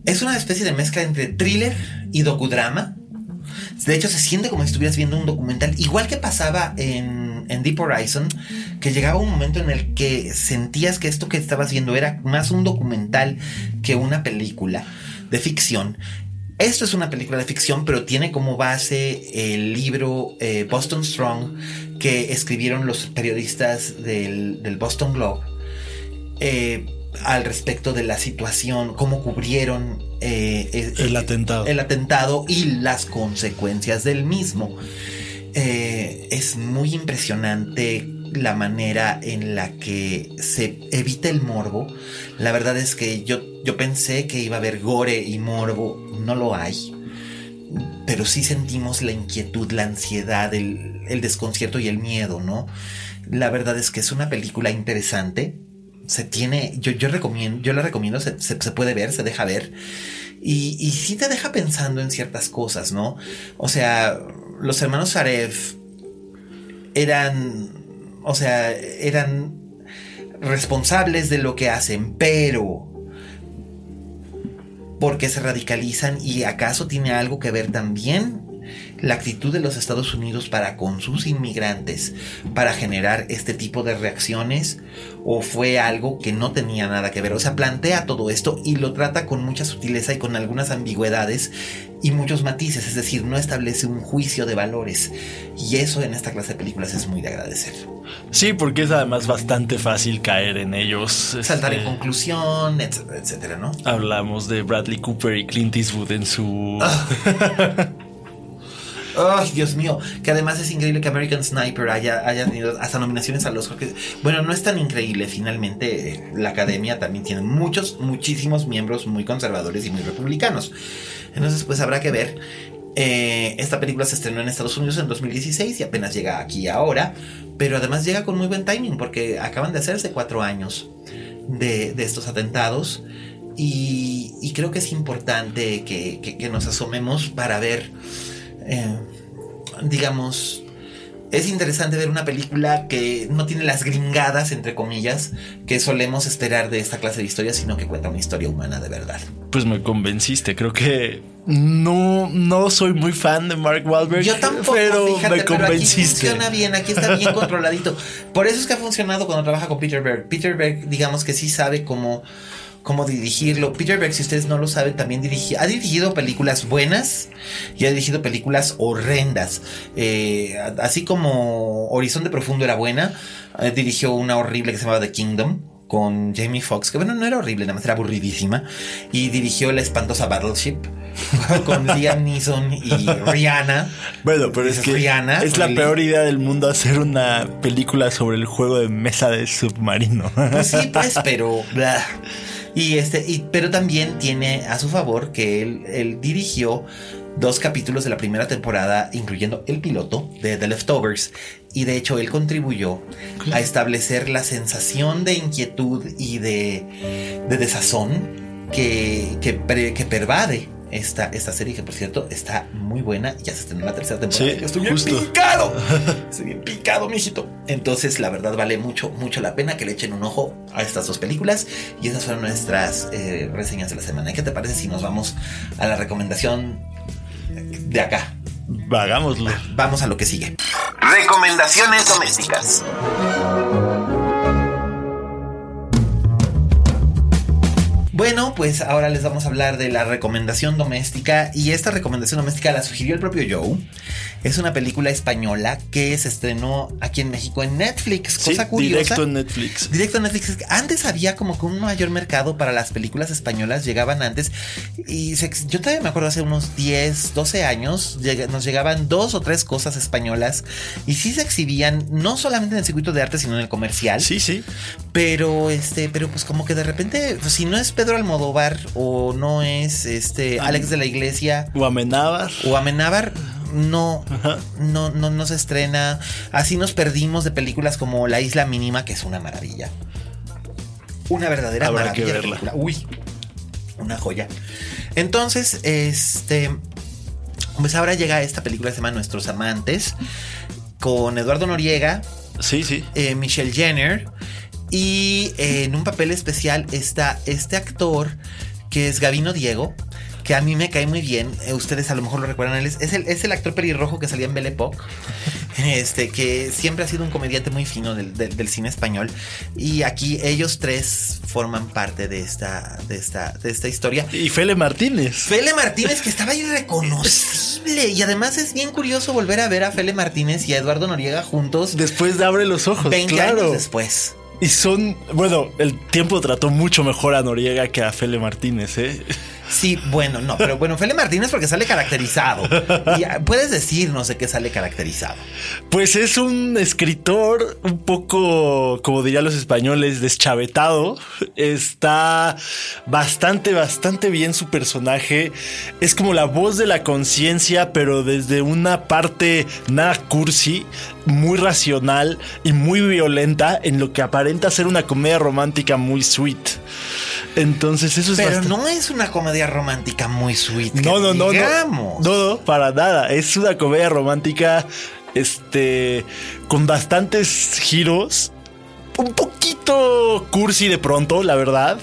es una especie de mezcla entre thriller y docudrama. De hecho, se siente como si estuvieras viendo un documental, igual que pasaba en, Deep Horizon, que llegaba un momento en el que sentías que esto que estabas viendo era más un documental que una película de ficción. Esto es una película de ficción, pero tiene como base el libro eh, Boston Strong que escribieron los periodistas del, del Boston Globe. Eh, al respecto de la situación, cómo cubrieron eh, eh, el, atentado. el atentado y las consecuencias del mismo. Eh, es muy impresionante la manera en la que se evita el morbo. La verdad es que yo, yo pensé que iba a haber gore y morbo, no lo hay. Pero sí sentimos la inquietud, la ansiedad, el, el desconcierto y el miedo, ¿no? La verdad es que es una película interesante, se tiene, yo, yo recomiendo, yo la recomiendo, se, puede ver, se deja ver. Y, y sí te deja pensando en ciertas cosas, ¿no? O sea, los hermanos Sarev eran, o sea, eran responsables de lo que hacen, pero porque se radicalizan y acaso tiene algo que ver también la actitud de los Estados Unidos para con sus inmigrantes para generar este tipo de reacciones o fue algo que no tenía nada que ver. O sea, plantea todo esto y lo trata con mucha sutileza y con algunas ambigüedades y muchos matices, es decir, no establece un juicio de valores. Y eso en esta clase de películas es muy de agradecer. Sí, porque es además bastante fácil caer en ellos. Saltar en este, conclusión, etcétera, etcétera, ¿no? Hablamos de Bradley Cooper y Clint Eastwood en su... Ah. Ay, Dios mío, que además es increíble que American Sniper haya, haya tenido hasta nominaciones a los que Bueno, no es tan increíble, finalmente la academia también tiene muchos, muchísimos miembros muy conservadores y muy republicanos. Entonces, pues habrá que ver. Eh, esta película se estrenó en Estados Unidos en 2016 y apenas llega aquí ahora, pero además llega con muy buen timing porque acaban de hacerse cuatro años de, estos atentados. Y, creo que es importante que nos asomemos para ver eh, digamos, es interesante ver una película que no tiene las gringadas, entre comillas, que solemos esperar de esta clase de historias, sino que cuenta una historia humana de verdad. Pues me convenciste, creo que no, no soy muy fan de Mark Wahlberg. Yo tampoco, pero me convenciste. aquí funciona bien, aquí está bien controladito. Por eso es que ha funcionado cuando trabaja con Peter Berg. Peter Berg, digamos que sí sabe cómo cómo dirigirlo. Peter Berg, si ustedes no lo saben, también ha dirigido películas buenas y ha dirigido películas horrendas. Eh, así como Horizonte Profundo era buena, eh, dirigió una horrible que se llamaba The Kingdom con Jamie Foxx, que bueno, no era horrible, nada más era aburridísima, y dirigió la espantosa Battleship con Liam Neeson y Rihanna. Bueno, pero es, que Rihanna, es la peor idea del mundo hacer una película sobre el juego de mesa de submarino. Pues sí, pues, pero... Y este, y, pero también tiene a su favor que él, él dirigió dos capítulos de la primera temporada, incluyendo el piloto de The Leftovers. Y de hecho él contribuyó a establecer la sensación de inquietud y de, de desazón que, que, que pervade esta, esta serie, que por cierto está muy buena. Ya se estrenó la tercera temporada. Sí, Yo estoy bien justo. picado. Estoy bien picado, mijito. Entonces, la verdad, vale mucho, mucho la pena que le echen un ojo a estas dos películas. Y esas fueron nuestras eh, reseñas de la semana. ¿Y ¿Qué te parece si nos vamos a la recomendación de acá? Hagámoslo. Vamos a lo que sigue. Recomendaciones domésticas. Bueno, pues ahora les vamos a hablar de la recomendación doméstica y esta recomendación doméstica la sugirió el propio Joe. Es una película española que se estrenó aquí en México en Netflix, Sí, cosa curiosa. directo en Netflix. Directo en Netflix. Antes había como que un mayor mercado para las películas españolas, llegaban antes. Y se yo todavía me acuerdo hace unos 10, 12 años, nos llegaban dos o tres cosas españolas. Y sí se exhibían, no solamente en el circuito de arte, sino en el comercial. Sí, sí. Pero este, pero pues como que de repente, pues, si no es Pedro Almodóvar o no es este Alex de la Iglesia O Amenábar. o Amenábar, no, no, no, no se estrena. Así nos perdimos de películas como La Isla Mínima, que es una maravilla. Una verdadera Habrá maravilla. que de verla. película. Uy, una joya. Entonces, este. Pues ahora llega esta película que se llama Nuestros Amantes. Con Eduardo Noriega, Sí, sí. eh, Michelle Jenner. Y eh, en un papel especial está este actor que es Gavino Diego, que a mí me cae muy bien. Eh, ustedes a lo mejor lo recuerdan. Él es, es el, es el actor pelirrojo que salía en Belle Époque. Este, que siempre ha sido un comediante muy fino del, del- del cine español. Y aquí ellos tres forman parte de esta, de esta, de esta historia. Y Fele Martínez. Fele Martínez, que estaba irreconocible. Y además es bien curioso volver a ver a Fele Martínez y a Eduardo Noriega juntos Después de Abre los Ojos. 20 claro. años después. Y son, bueno, el tiempo trató mucho mejor a Noriega que a Fele Martínez, ¿eh? Sí, bueno, no, pero bueno, Fele Martínez porque sale caracterizado. Y, puedes decirnos de qué sale caracterizado. Pues es un escritor un poco, como dirían los españoles, deschavetado. Está bastante, bastante bien su personaje. Es como la voz de la conciencia, pero desde una parte nada cursi, muy racional y muy violenta en lo que aparenta ser una comedia romántica muy sweet. Entonces eso es Pero bastante- no es una comedia romántica muy sweet. no, no, no, digamos. No, no, para nada. Es una comedia romántica, este, con bastantes giros. Un poquito cursi de pronto, la verdad.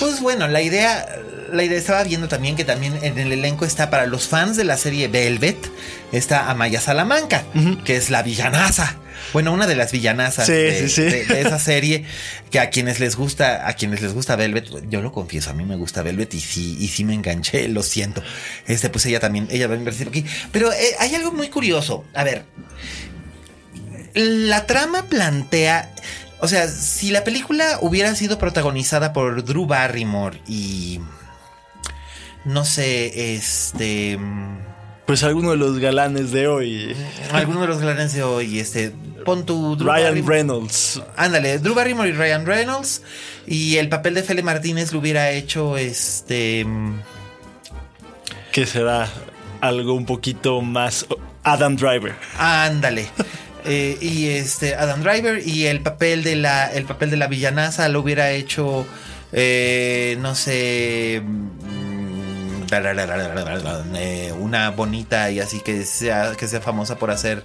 Pues bueno, la idea, la idea estaba viendo también que también en el elenco está para los fans de la serie Velvet, está Amaya Salamanca, que es la villanaza. Bueno, una de las villanazas Sí, de, sí, sí. de- de esa serie, que a quienes les gusta, a quienes les gusta Velvet, yo lo confieso, a mí me gusta Velvet y sí, y sí me enganché, lo siento. Este, pues ella también, ella va a invertir aquí. Pero eh, hay algo muy curioso. A ver, la trama plantea. O sea, si la película hubiera sido protagonizada por Drew Barrymore y. No sé, este. Pues alguno de los galanes de hoy. Alguno de los galanes de hoy, este. Pon tu Drew Ryan Barrymore. Reynolds. Ándale, Drew Barrymore y Ryan Reynolds. Y el papel de Fele Martínez lo hubiera hecho este. mm, Que será algo un poquito más. Adam Driver. Ándale. Eh, y este Adam Driver y el papel de la el papel de la villanaza lo hubiera hecho eh, no sé una bonita y así que sea que sea famosa por hacer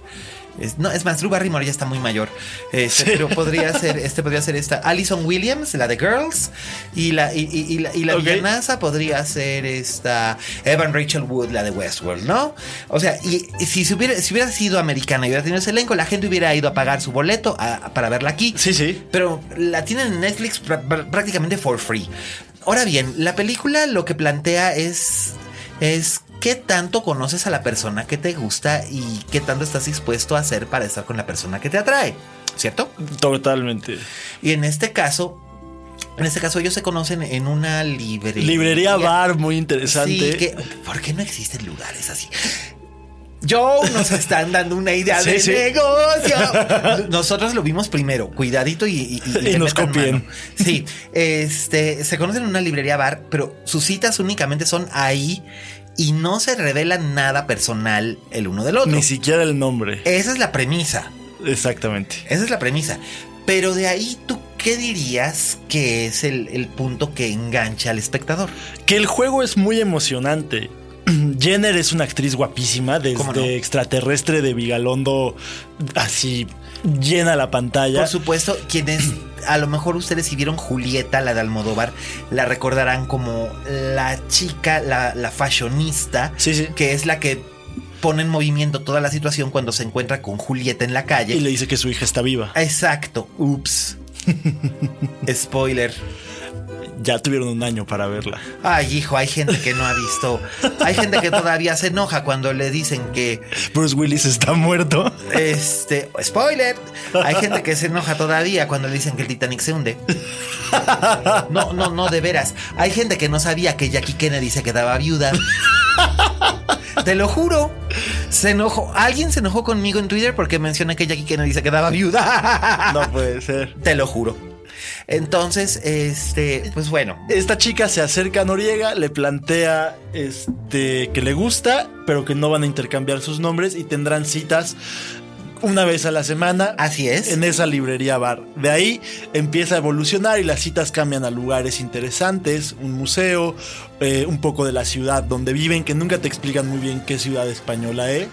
es, no, es más, Drew Barrymore ya está muy mayor. Este, Pero podría ser, este podría ser esta. Alison Williams, la de Girls. Y la, y, y- y la, y la villanaza podría ser esta. Evan Rachel Wood, la de Westworld, ¿no? O sea, y, si, se hubiera, si hubiera sido americana y hubiera tenido ese elenco, la gente hubiera ido a pagar su boleto a- para verla aquí. Sí, sí. Pero la tienen en Netflix pr- pr- prácticamente for free. Ahora bien, la película lo que plantea es. es qué tanto conoces a la persona que te gusta y qué tanto estás dispuesto a hacer para estar con la persona que te atrae. ¿Cierto? Totalmente. Y en este caso. En este caso ellos se conocen en una librería. Librería bar, muy interesante. Sí, que- ¿Por qué no existen lugares así? Joe, nos están dando una idea Sí, de sí. negocio. Nosotros lo vimos primero, cuidadito y, y- y Y le nos copien. mano. Sí, este, se conocen en una librería bar, pero sus citas únicamente son ahí y no se revela nada personal el uno del otro. Ni siquiera el nombre. Esa es la premisa. Exactamente. Esa es la premisa. Pero de ahí, ¿tú qué dirías que es el, el punto que engancha al espectador? Que el juego es muy emocionante. Jenner es una actriz guapísima, ¿Cómo desde no? extraterrestre de Vigalondo, así llena la pantalla. Por supuesto, quienes a lo mejor ustedes si vieron Julieta, la de Almodóvar, la recordarán como la chica, la, la fashionista, Sí, sí. que es la que pone en movimiento toda la situación cuando se encuentra con Julieta en la calle. Y le dice que su hija está viva. Exacto, ups. Spoiler. Ya tuvieron un año para verla. Ay, hijo, hay gente que no ha visto. Hay gente que todavía se enoja cuando le dicen que Bruce Willis está muerto. Este, spoiler. Hay gente que se enoja todavía cuando le dicen que el Titanic se hunde. No, no, no, de veras. Hay gente que no sabía que Jackie Kennedy se quedaba viuda. Te lo juro. Se enojó. Alguien se enojó conmigo en Twitter porque mencioné que Jackie Kennedy se quedaba viuda. No puede ser. Te lo juro. Entonces, este, pues bueno. Esta chica se acerca a Noriega, le plantea este, que le gusta, pero que no van a intercambiar sus nombres y tendrán citas una vez a la semana. Así es. En esa librería bar. De ahí empieza a evolucionar y las citas cambian a lugares interesantes, un museo, eh, un poco de la ciudad donde viven, que nunca te explican muy bien qué ciudad española es.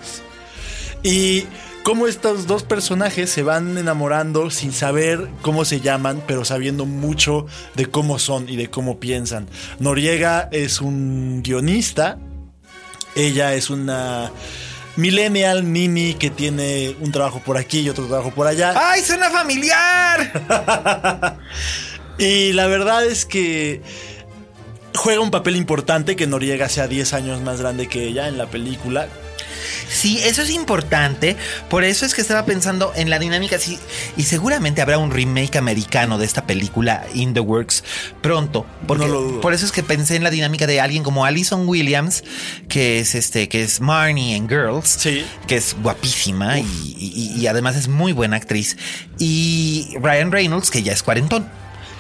Y cómo estos dos personajes se van enamorando sin saber cómo se llaman, pero sabiendo mucho de cómo son y de cómo piensan. Noriega es un guionista, ella es una millennial nini que tiene un trabajo por aquí y otro trabajo por allá. ¡Ay, suena familiar! Y la verdad es que juega un papel importante que Noriega sea 10 años más grande que ella en la película. Sí, eso es importante. Por eso es que estaba pensando en la dinámica. Sí, y seguramente habrá un remake americano de esta película In the Works pronto. Porque, No lo dudo. Por eso es que pensé en la dinámica de alguien como Alison Williams, que es este, que es Marnie en Girls. Sí. Que es guapísima y, y- y además es muy buena actriz. Y Ryan Reynolds, que ya es cuarentón.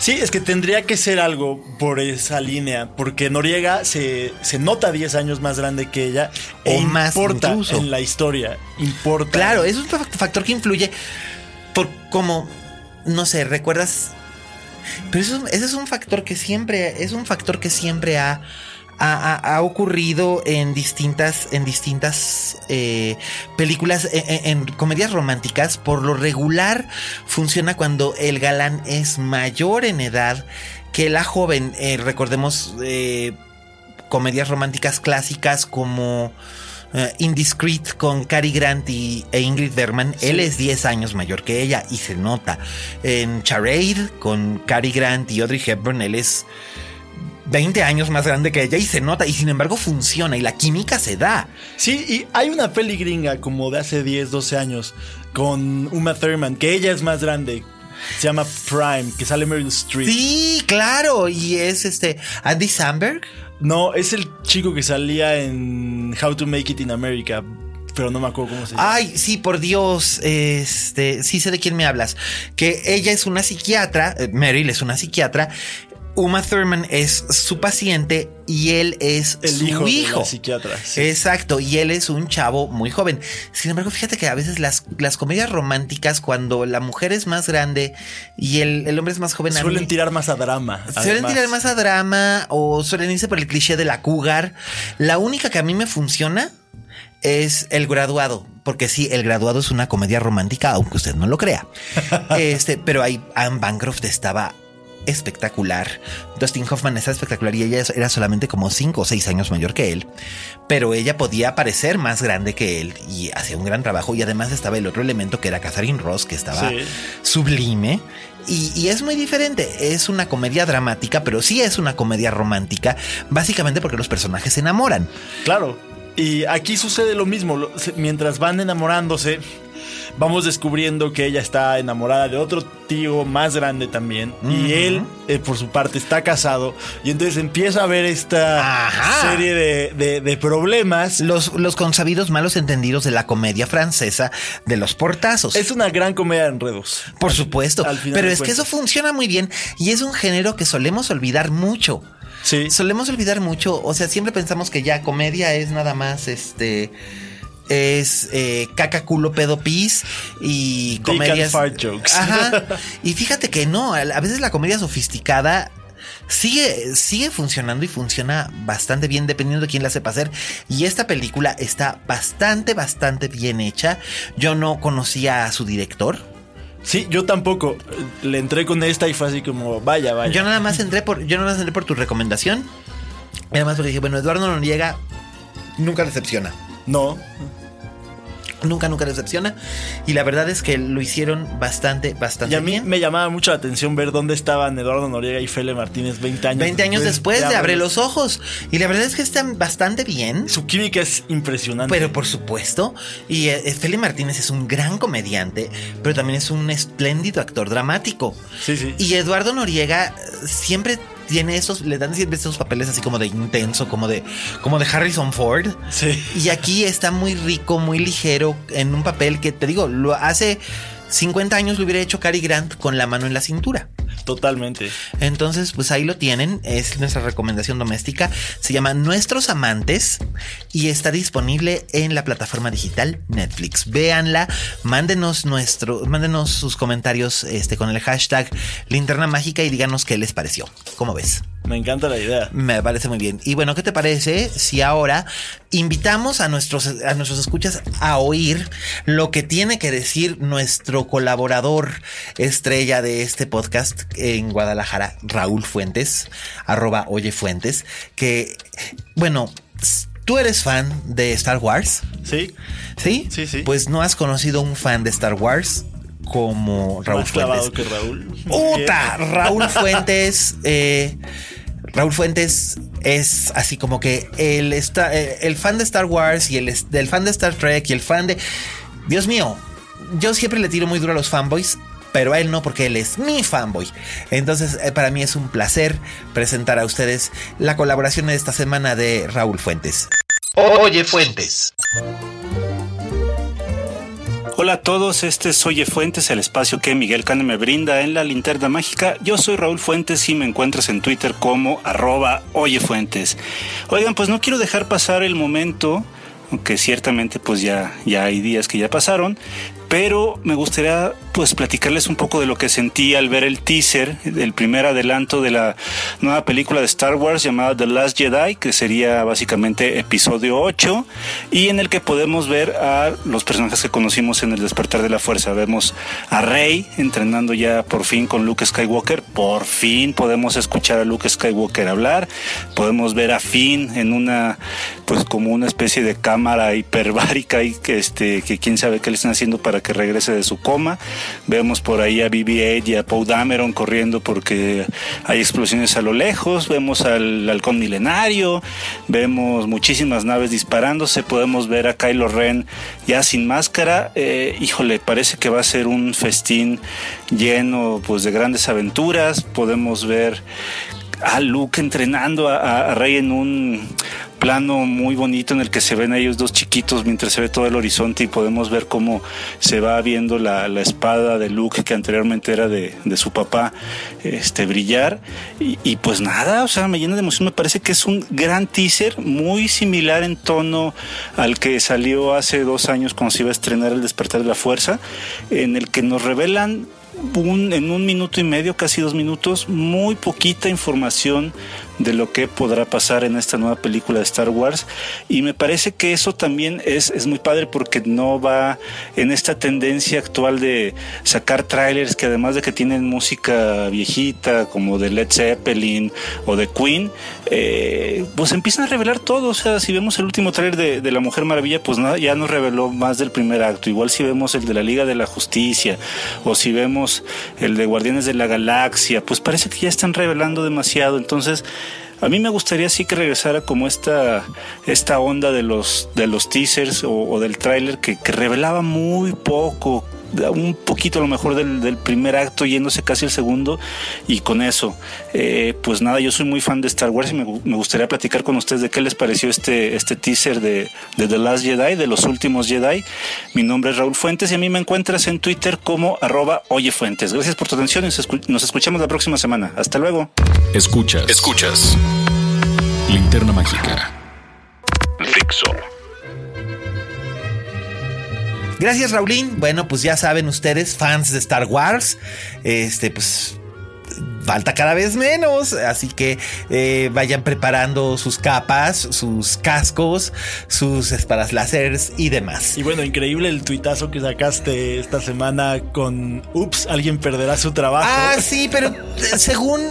Sí, es que tendría que ser algo por esa línea, porque Noriega se, se nota 10 años más grande que ella O e más importa incluso. en la historia, importa. Claro, es un fa- factor que influye por como, no sé, recuerdas. Pero eso, ese es un factor que siempre, es un factor que siempre ha, ha, ha- ha ocurrido en distintas, en distintas eh, películas, en, en- en comedias románticas. Por lo regular funciona cuando el galán es mayor en edad que la joven. Eh, recordemos eh, comedias románticas clásicas como Indiscreet con Cary Grant y, e Ingrid Bergman. Él es 10 años mayor que ella y se nota. En Charade con Cary Grant y Audrey Hepburn, él es 20 años más grande que ella y se nota y sin embargo funciona y la química se da. Sí, y hay una peli gringa como de hace 10, 12 años con Uma Thurman, que ella es más grande. Se llama Prime, que sale Meryl Streep. Sí, claro, y es este Andy Samberg. No, es el chico que salía en How to Make It in America, pero no me acuerdo cómo se llama. Ay, sí, por Dios, este, sí sé de quién me hablas. Que ella es una psiquiatra, eh, Meryl es una psiquiatra, Uma Thurman es su paciente y él es el su hijo, hijo. de la psiquiatra. sí. Exacto, y él es un chavo muy joven. Sin embargo, fíjate que a veces las, las comedias románticas, cuando la mujer es más grande y el, el hombre es más joven, Suelen mí- tirar más a drama. Suelen además. tirar más a drama o suelen irse por el cliché de la cougar. La única que a mí me funciona es El Graduado, porque sí, El Graduado es una comedia romántica, aunque usted no lo crea. Este, pero ahí Anne Bancroft estaba espectacular. Dustin Hoffman estaba espectacular y ella era solamente como 5 o 6 años mayor que él, pero ella podía parecer más grande que él y hacía un gran trabajo y además estaba el otro elemento que era Catherine Ross, que estaba Sí. sublime. Y, y es muy diferente. Es una comedia dramática, pero sí es una comedia romántica, básicamente porque los personajes se enamoran. Claro. Y aquí sucede lo mismo. Mientras van enamorándose, vamos descubriendo que ella está enamorada de otro tío más grande también. Y él, eh, por su parte, está casado. Y entonces empieza a haber esta Ajá. serie de, de- de problemas. Los, los consabidos malos entendidos de la comedia francesa de los portazos. Es una gran comedia de enredos. Por supuesto. al final Pero es que eso funciona muy bien y es un género que solemos olvidar mucho. Sí. Solemos olvidar mucho. O sea, siempre pensamos que ya comedia es nada más este. Es eh, caca, culo, pedo, pis y comedias. and fart jokes. Ajá. Y fíjate que no, a veces la comedia sofisticada sigue, sigue funcionando y funciona bastante bien dependiendo de quién la sepa hacer. Y esta película está bastante, bastante bien hecha. Yo no conocía a su director. Sí, yo tampoco. Le entré con esta y fue así como, vaya, vaya. Yo nada más entré por, yo nada más entré por tu recomendación. Además porque dije, bueno, Eduardo Noriega nunca decepciona. No. Nunca, nunca decepciona. Y la verdad es que lo hicieron bastante, bastante Y a mí bien. me llamaba mucho la atención ver dónde estaban Eduardo Noriega y Fele Martínez 20 años 20 años después de Abre los Ojos. Y la verdad es que están bastante bien. Su química es impresionante. Pero por supuesto, y eh, Feli Martínez es un gran comediante, pero también es un espléndido actor dramático. Sí, sí. Y Eduardo Noriega eh, siempre tiene esos, le dan siempre esos papeles así como de intenso, como de, como de Harrison Ford. Sí. Y aquí está muy rico, muy ligero, en un papel que te digo, lo hace 50 años lo hubiera hecho Cary Grant con la mano en la cintura. Totalmente. Entonces, pues ahí lo tienen. Es nuestra recomendación doméstica. Se llama Nuestros Amantes y está disponible en la plataforma digital Netflix. Véanla, mándenos nuestro, mándenos sus comentarios este, con el hashtag linterna mágica y díganos qué les pareció. ¿Cómo ves? Me encanta la idea. Me parece muy bien. Y bueno, ¿qué te parece si ahora invitamos a nuestros, a nuestros escuchas a oír lo que tiene que decir nuestro colaborador estrella de este podcast en Guadalajara, Raúl Fuentes, arroba Oye Fuentes, que, bueno, tú eres fan de Star Wars, Sí. ¿sí? Sí, sí. Pues no has conocido un fan de Star Wars como Raúl Más Fuentes. que Raúl. ¡Uta! Raúl Fuentes. eh, Raúl Fuentes es así como que el, eh, el fan de Star Wars y el, del fan de Star Trek y el fan de. Dios mío, yo siempre le tiro muy duro a los fanboys. Pero a él no, porque él es mi fanboy. Entonces, eh, para mí es un placer presentar a ustedes la colaboración de esta semana de Raúl Fuentes. Oye, Fuentes. Hola a todos, este es Oye Fuentes, el espacio que Miguel Cane me brinda en la linterna mágica. Yo soy Raúl Fuentes y me encuentras en Twitter como arroba Oye Fuentes. Oigan, pues no quiero dejar pasar el momento, aunque ciertamente pues ya, ya hay días que ya pasaron, pero me gustaría pues platicarles un poco de lo que sentí al ver el teaser, el primer adelanto de la nueva película de Star Wars llamada The Last Jedi, que sería básicamente episodio 8, y en el que podemos ver a los personajes que conocimos en el despertar de la fuerza. Vemos a Rey entrenando ya por fin con Luke Skywalker, por fin podemos escuchar a Luke Skywalker hablar, podemos ver a Finn en una pues como una especie de cámara hiperbárica y que este que quién sabe qué le están haciendo para que regrese de su coma. Vemos por ahí a BB-8 y a Poe Dameron corriendo porque hay explosiones a lo lejos. Vemos al halcón milenario. Vemos muchísimas naves disparándose. Podemos ver a Kylo Ren ya sin máscara. Eh, híjole, parece que va a ser un festín lleno pues de grandes aventuras. Podemos ver a Luke entrenando a, a Rey en un plano muy bonito en el que se ven a ellos dos chiquitos mientras se ve todo el horizonte y podemos ver cómo se va viendo la, la espada de Luke que anteriormente era de, de su papá este brillar. Y, y, pues nada, o sea, me llena de emoción, me parece que es un gran teaser muy similar en tono al que salió hace dos años cuando se iba a estrenar El despertar de la fuerza, en el que nos revelan un, en un minuto y medio, casi dos minutos, muy poquita información de lo que podrá pasar en esta nueva película de Star Wars. Y me parece que eso también es, es muy padre porque no va en esta tendencia actual de sacar trailers que además de que tienen música viejita como de Led Zeppelin o de Queen, eh, pues empiezan a revelar todo. O sea, si vemos el último trailer de, de La Mujer Maravilla, pues ya nos reveló más del primer acto. Igual si vemos el de la Liga de la Justicia o si vemos el de Guardianes de la Galaxia, pues parece que ya están revelando demasiado. Entonces, a mí me gustaría sí que regresara como esta, esta onda de los, de los teasers o, del tráiler que, revelaba muy poco, un poquito a lo mejor del, del, primer acto yéndose casi el segundo y con eso, eh, pues nada, yo soy muy fan de Star Wars y me, me, gustaría platicar con ustedes de qué les pareció este, este teaser de, de, The Last Jedi, de los últimos Jedi. Mi nombre es Raúl Fuentes y a mí me encuentras en Twitter como arroba oyefuentes. Gracias por tu atención y nos, nos escuchamos la próxima semana. Hasta luego. Escuchas. Escuchas. Linterna Mágica. Fixo. Gracias, Raulín. Bueno, pues ya saben ustedes, fans de Star Wars, este, pues falta cada vez menos. Así que eh, vayan preparando sus capas, sus cascos, sus espadas láseres y demás. Y bueno, increíble el tuitazo que sacaste esta semana con Ups, alguien perderá su trabajo. Ah, sí, pero eh, según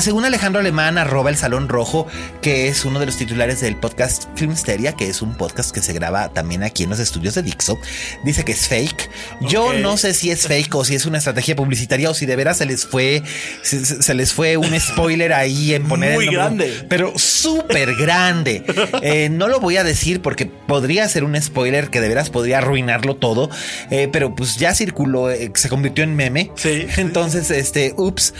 según Alejandro Alemán, arroba el Salón Rojo, que es uno de los titulares del podcast Filmsteria, que es un podcast que se graba también aquí en los estudios de Dixo, dice que es fake. Yo no sé si es fake o si es una estrategia publicitaria o si de veras se les fue, se, les fue un spoiler ahí en poner Muy grande. Pero súper grande. Eh, no lo voy a decir porque podría ser un spoiler que de veras podría arruinarlo todo, eh, pero pues ya circuló, eh, se convirtió en meme. Sí. Entonces, este, ups,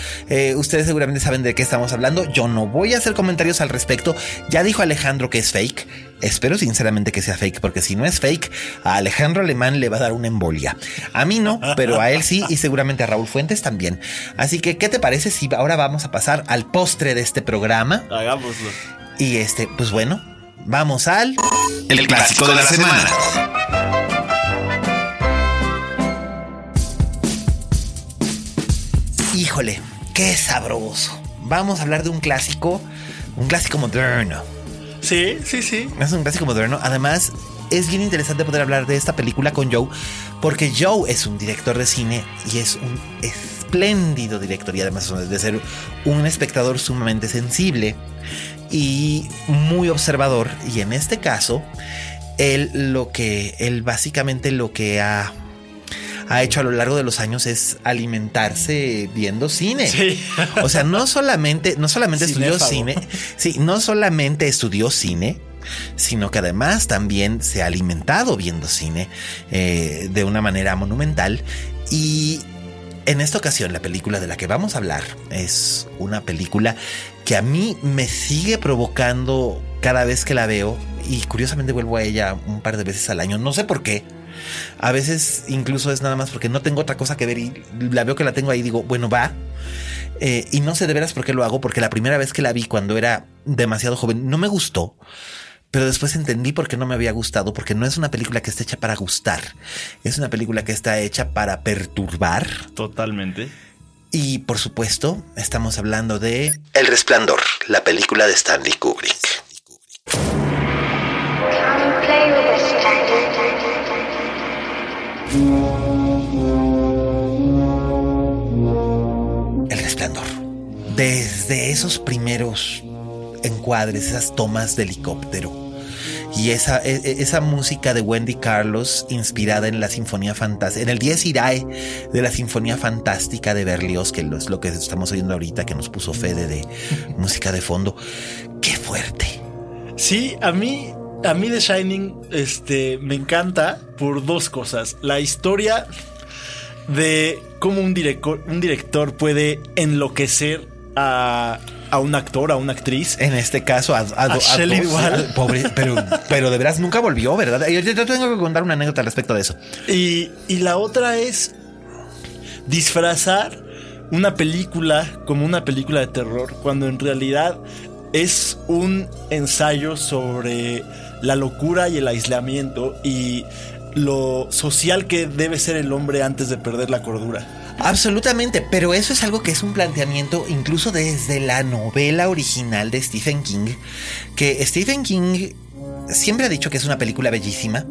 ustedes seguramente saben de qué estamos hablando. Yo no voy a hacer comentarios al respecto. Ya dijo Alejandro que es fake. Espero sinceramente que sea fake, porque si no es fake, a Alejandro Alemán le va a dar una embolia. A mí no, pero a él sí y seguramente a Raúl Fuentes también. Así que, ¿qué te parece si ahora vamos a pasar al postre de este programa? Hagámoslo. Y este, pues bueno, vamos al... El, clásico, de la, semana. Híjole, qué sabroso vamos a hablar de un clásico, un clásico moderno. Sí, sí, sí. Es un clásico moderno. Además, es bien interesante poder hablar de esta película con Joe, porque Joe es un director de cine y es un espléndido director y además de ser un espectador sumamente sensible y muy observador. Y en este caso, él lo que, él básicamente lo que ha ha hecho a lo largo de los años es alimentarse viendo cine. Sí. O sea, no solamente, no solamente estudió cine, sí, no solamente estudió cine, sino que además también se ha alimentado viendo cine eh, de una manera monumental. Y en esta ocasión, la película de la que vamos a hablar es una película que a mí me sigue provocando cada vez que la veo. Y curiosamente vuelvo a ella un par de veces al año. No sé por qué. A veces incluso es nada más porque no tengo otra cosa que ver y la veo que la tengo ahí y digo, bueno, va. Eh, y no sé de veras por qué lo hago, porque la primera vez que la vi cuando era demasiado joven no me gustó. Pero después entendí por qué no me había gustado, porque no es una película que está hecha para gustar. Es una película que está hecha para perturbar. Totalmente. Y por supuesto, estamos hablando de El Resplandor, la película de Stanley Kubrick. El resplandor. Desde esos primeros encuadres, esas tomas de helicóptero y esa, e, e, esa música de Wendy Carlos inspirada en la Sinfonía Fantástica, en el 10 Irae de la Sinfonía Fantástica de Berlioz, que es lo que estamos oyendo ahorita, que nos puso Fede de música de fondo. ¡Qué fuerte! Sí, a mí a mí The Shining este, me encanta por dos cosas. La historia de cómo un director, un director puede enloquecer a, a un actor, a una actriz. En este caso, a, a, Shelley Pobre, pero, pero de veras nunca volvió, ¿verdad? Yo, yo, tengo que contar una anécdota al respecto de eso. Y, y la otra es disfrazar una película como una película de terror, cuando en realidad es un ensayo sobre la locura y el aislamiento y lo social que debe ser el hombre antes de perder la cordura. Absolutamente, pero eso es algo que es un planteamiento incluso desde la novela original de Stephen King, que Stephen King siempre ha dicho que es una película bellísima,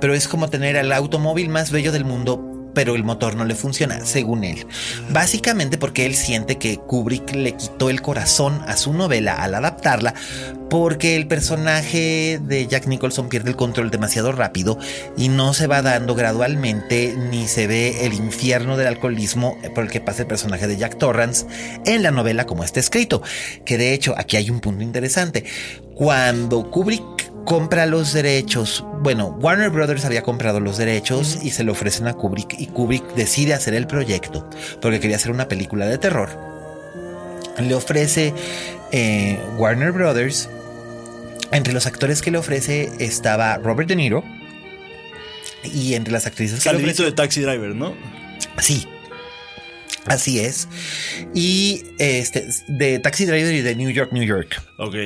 pero es como tener el automóvil más bello del mundo, pero el motor no le funciona, según él. Básicamente porque él siente que Kubrick le quitó el corazón a su novela al adaptarla, porque el personaje de Jack Nicholson pierde el control demasiado rápido y no se va dando gradualmente ni se ve el infierno del alcoholismo por el que pasa el personaje de Jack Torrance en la novela como está escrito. Que de hecho aquí hay un punto interesante. Cuando Kubrick compra los derechos. Bueno, Warner Brothers había comprado los derechos y se lo ofrecen a Kubrick y Kubrick decide hacer el proyecto porque quería hacer una película de terror. Le ofrece eh, Warner Brothers. Entre los actores que le ofrece estaba Robert De Niro. Y entre las actrices que le de Taxi Driver, ¿no? Sí, Así es. Y este, de Taxi Driver y de New York, New York. Ok.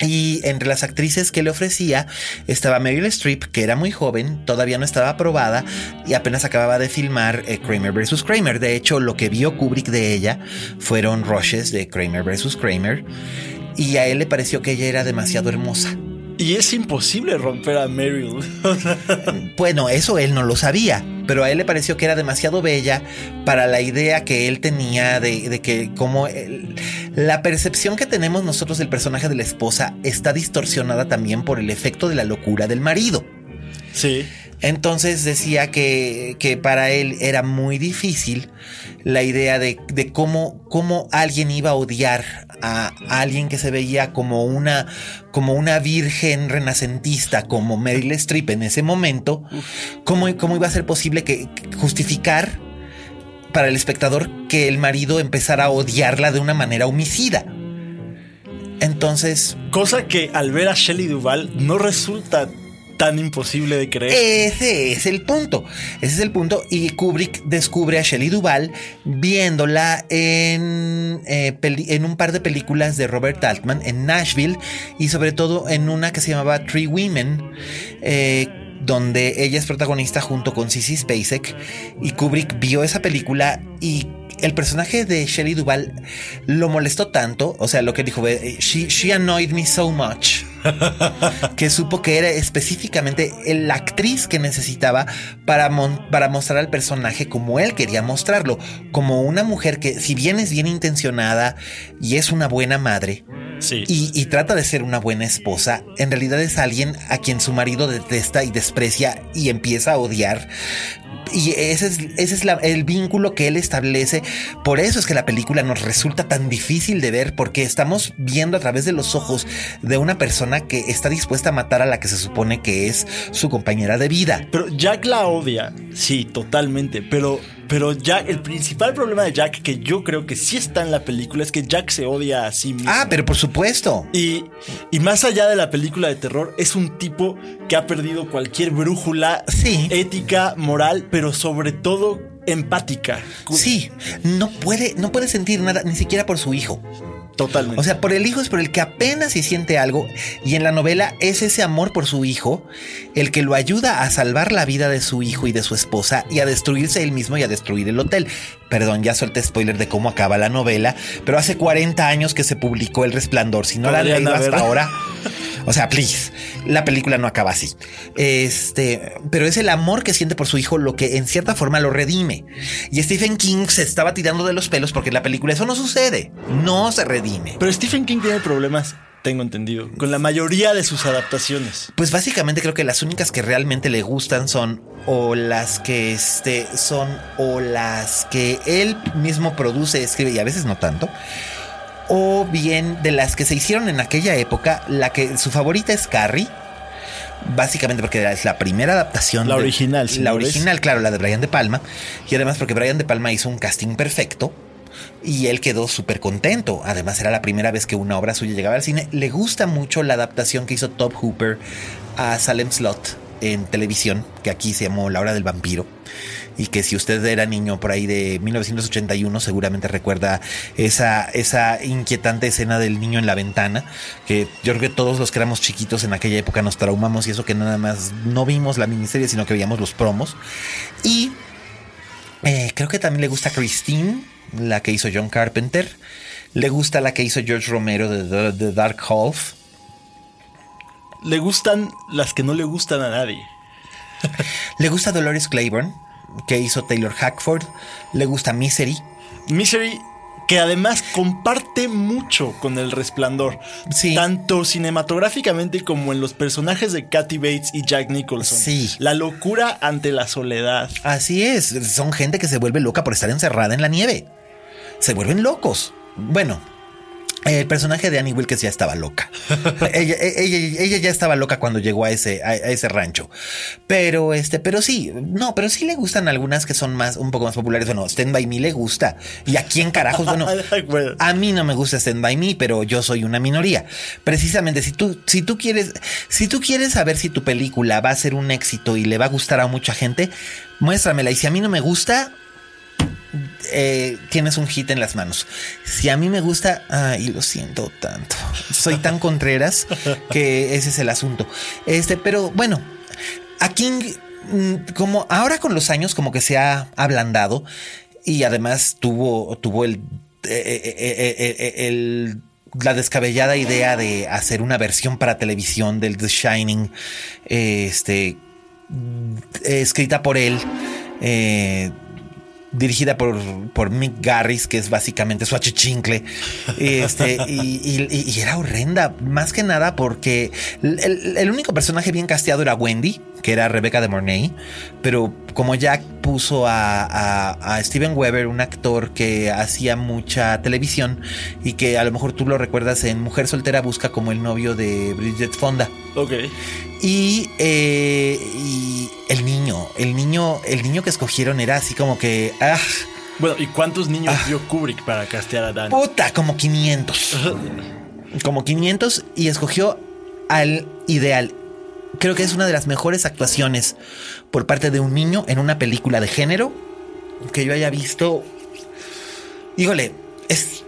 Y entre las actrices que le ofrecía estaba Meryl Streep, que era muy joven, todavía no estaba aprobada y apenas acababa de filmar eh, Kramer vs. Kramer. De hecho, lo que vio Kubrick de ella fueron rushes de Kramer vs. Kramer y a él le pareció que ella era demasiado hermosa. Y es imposible romper a Meryl. bueno, eso él no lo sabía, pero a él le pareció que era demasiado bella para la idea que él tenía de, que como la percepción que tenemos nosotros del personaje de la esposa está distorsionada también por el efecto de la locura del marido. Sí. Entonces decía que, que para él era muy difícil la idea de, de, cómo, cómo alguien iba a odiar a alguien que se veía como una, como una virgen renacentista, como Meryl Streep en ese momento, ¿cómo, cómo iba a ser posible justificar para el espectador que el marido empezara a odiarla de una manera homicida? Entonces. Cosa que al ver a Shelley Duval no resulta tan imposible de creer. Ese es el punto. Ese es el punto. Y Kubrick descubre a Shelley Duvall viéndola en, eh, en un par de películas de Robert Altman en Nashville y sobre todo en una que se llamaba Three Women. Eh, donde ella es protagonista junto con Sissy Spacek y Kubrick vio esa película y el personaje de Shelley Duvall lo molestó tanto, o sea, lo que dijo, she, she annoyed me so much que supo que era específicamente la actriz que necesitaba para, para mostrar al personaje como él quería mostrarlo, como una mujer que si bien es bien intencionada y es una buena madre, y, y, trata de ser una buena esposa, en realidad es alguien a quien su marido detesta y desprecia y empieza a odiar. Y ese es, ese es el vínculo que él establece. Por eso es que la película nos resulta tan difícil de ver, porque estamos viendo a través de los ojos de una persona que está dispuesta a matar a la que se supone que es su compañera de vida. Pero Jack la odia, sí, totalmente, pero pero Jack, el principal problema de Jack, que yo creo que sí está en la película, es que Jack se odia a sí mismo. Ah, pero por supuesto. Y, y más allá de la película de terror, es un tipo que ha perdido cualquier brújula ética, moral, pero sobre todo empática. Sí, no puede, no puede sentir nada, ni siquiera por su hijo. Totalmente. O sea, por el hijo es por el que apenas si siente algo y en la novela es ese amor por su hijo el que lo ayuda a salvar la vida de su hijo y de su esposa y a destruirse él mismo y a destruir el hotel. Perdón, ya solté spoiler de cómo acaba la novela, pero hace 40 años que se publicó El Resplandor. Si no la han leído hasta ahora, o sea, please, la película no acaba así. Este, pero es el amor que siente por su hijo lo que en cierta forma lo redime. Y Stephen King se estaba tirando de los pelos porque en la película eso no sucede. No se redime. Pero Stephen King tiene problemas tengo entendido, con la mayoría de sus adaptaciones. Pues básicamente creo que las únicas que realmente le gustan son o las que este son o las que él mismo produce, escribe y a veces no tanto. O bien de las que se hicieron en aquella época, la que su favorita es Carrie. Básicamente porque es la primera adaptación. La original, La original, claro, la de Brian De Palma. Y además porque Brian De Palma hizo un casting perfecto y él quedó súper contento. Además, era la primera vez que una obra suya llegaba al cine. Le gusta mucho la adaptación que hizo Top Hooper a Salem Slot en televisión, que aquí se llamó La Hora del Vampiro. Y que si usted era niño por ahí de 1981, seguramente recuerda esa, esa inquietante escena del niño en la ventana. Que yo creo que todos los que éramos chiquitos en aquella época nos traumamos y eso que nada más no vimos la miniserie, sino que veíamos los promos. Y eh, creo que también le gusta Christine la que hizo John Carpenter. Le gusta la que hizo George Romero de The, Dark Half. Le gustan las que no le gustan a nadie. le gusta Dolores Claiborne, que hizo Taylor Hackford. Le gusta Misery. Misery, que además comparte mucho con El Resplandor. Sí. Tanto cinematográficamente como en los personajes de Kathy Bates y Jack Nicholson. Sí. La locura ante la soledad. Así es. Son gente que se vuelve loca por estar encerrada en la nieve se vuelven locos. Bueno, el personaje de Annie Wilkes ya estaba loca. ella, ya estaba loca cuando llegó a ese, a, ese rancho. Pero este, pero sí, no, pero sí le gustan algunas que son más, un poco más populares. Bueno, Stand By Me le gusta. ¿Y a quién carajos? Bueno, a mí no me gusta Stand By Me, pero yo soy una minoría. Precisamente, si tú, si tú quieres, si tú quieres saber si tu película va a ser un éxito y le va a gustar a mucha gente, muéstramela. Y si a mí no me gusta, eh, tienes un hit en las manos. Si a mí me gusta, ay, lo siento tanto. Soy tan contreras que ese es el asunto. Este, pero bueno, a King, mm, como ahora con los años, como que se ha ablandado y además tuvo, tuvo el, eh, eh, eh, el la descabellada idea de hacer una versión para televisión del The Shining, este, escrita por él, eh, dirigida por, por Mick Garris, que es básicamente su achichincle. Este, y, era horrenda, más que nada porque el, único personaje bien casteado era Wendy, que era Rebecca de Mornay, pero como Jack puso a, a, Steven Weber, un actor que hacía mucha televisión y que a lo mejor tú lo recuerdas en Mujer Soltera Busca como el novio de Bridget Fonda. Ok. Y, eh, y el niño, el niño, el niño que escogieron era así como que. Ah, bueno, ¿y cuántos niños ah. dio Kubrick para castear a Dan? Puta, como 500. como 500 y escogió al ideal. Creo que es una de las mejores actuaciones por parte de un niño en una película de género que yo haya visto. Híjole, es.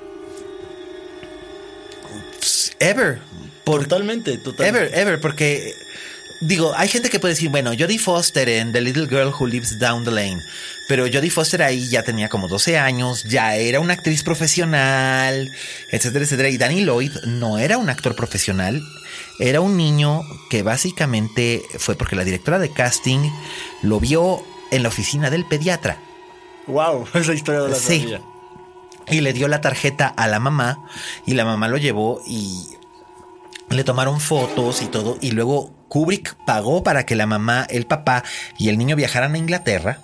Ever. totalmente, totalmente. Ever, ever, porque digo, hay gente que puede decir, bueno, Jodie Foster en The Little Girl Who Lives Down the Lane, pero Jodie Foster ahí ya tenía como 12 años, ya era una actriz profesional, etcétera, etcétera. Y Danny Lloyd no era un actor profesional, era un niño que básicamente fue porque la directora de casting lo vio en la oficina del pediatra. Wow, esa historia de la sí. Y le dio la tarjeta a la mamá y la mamá lo llevó y le tomaron fotos y todo y luego Kubrick pagó para que la mamá, el papá y el niño viajaran a Inglaterra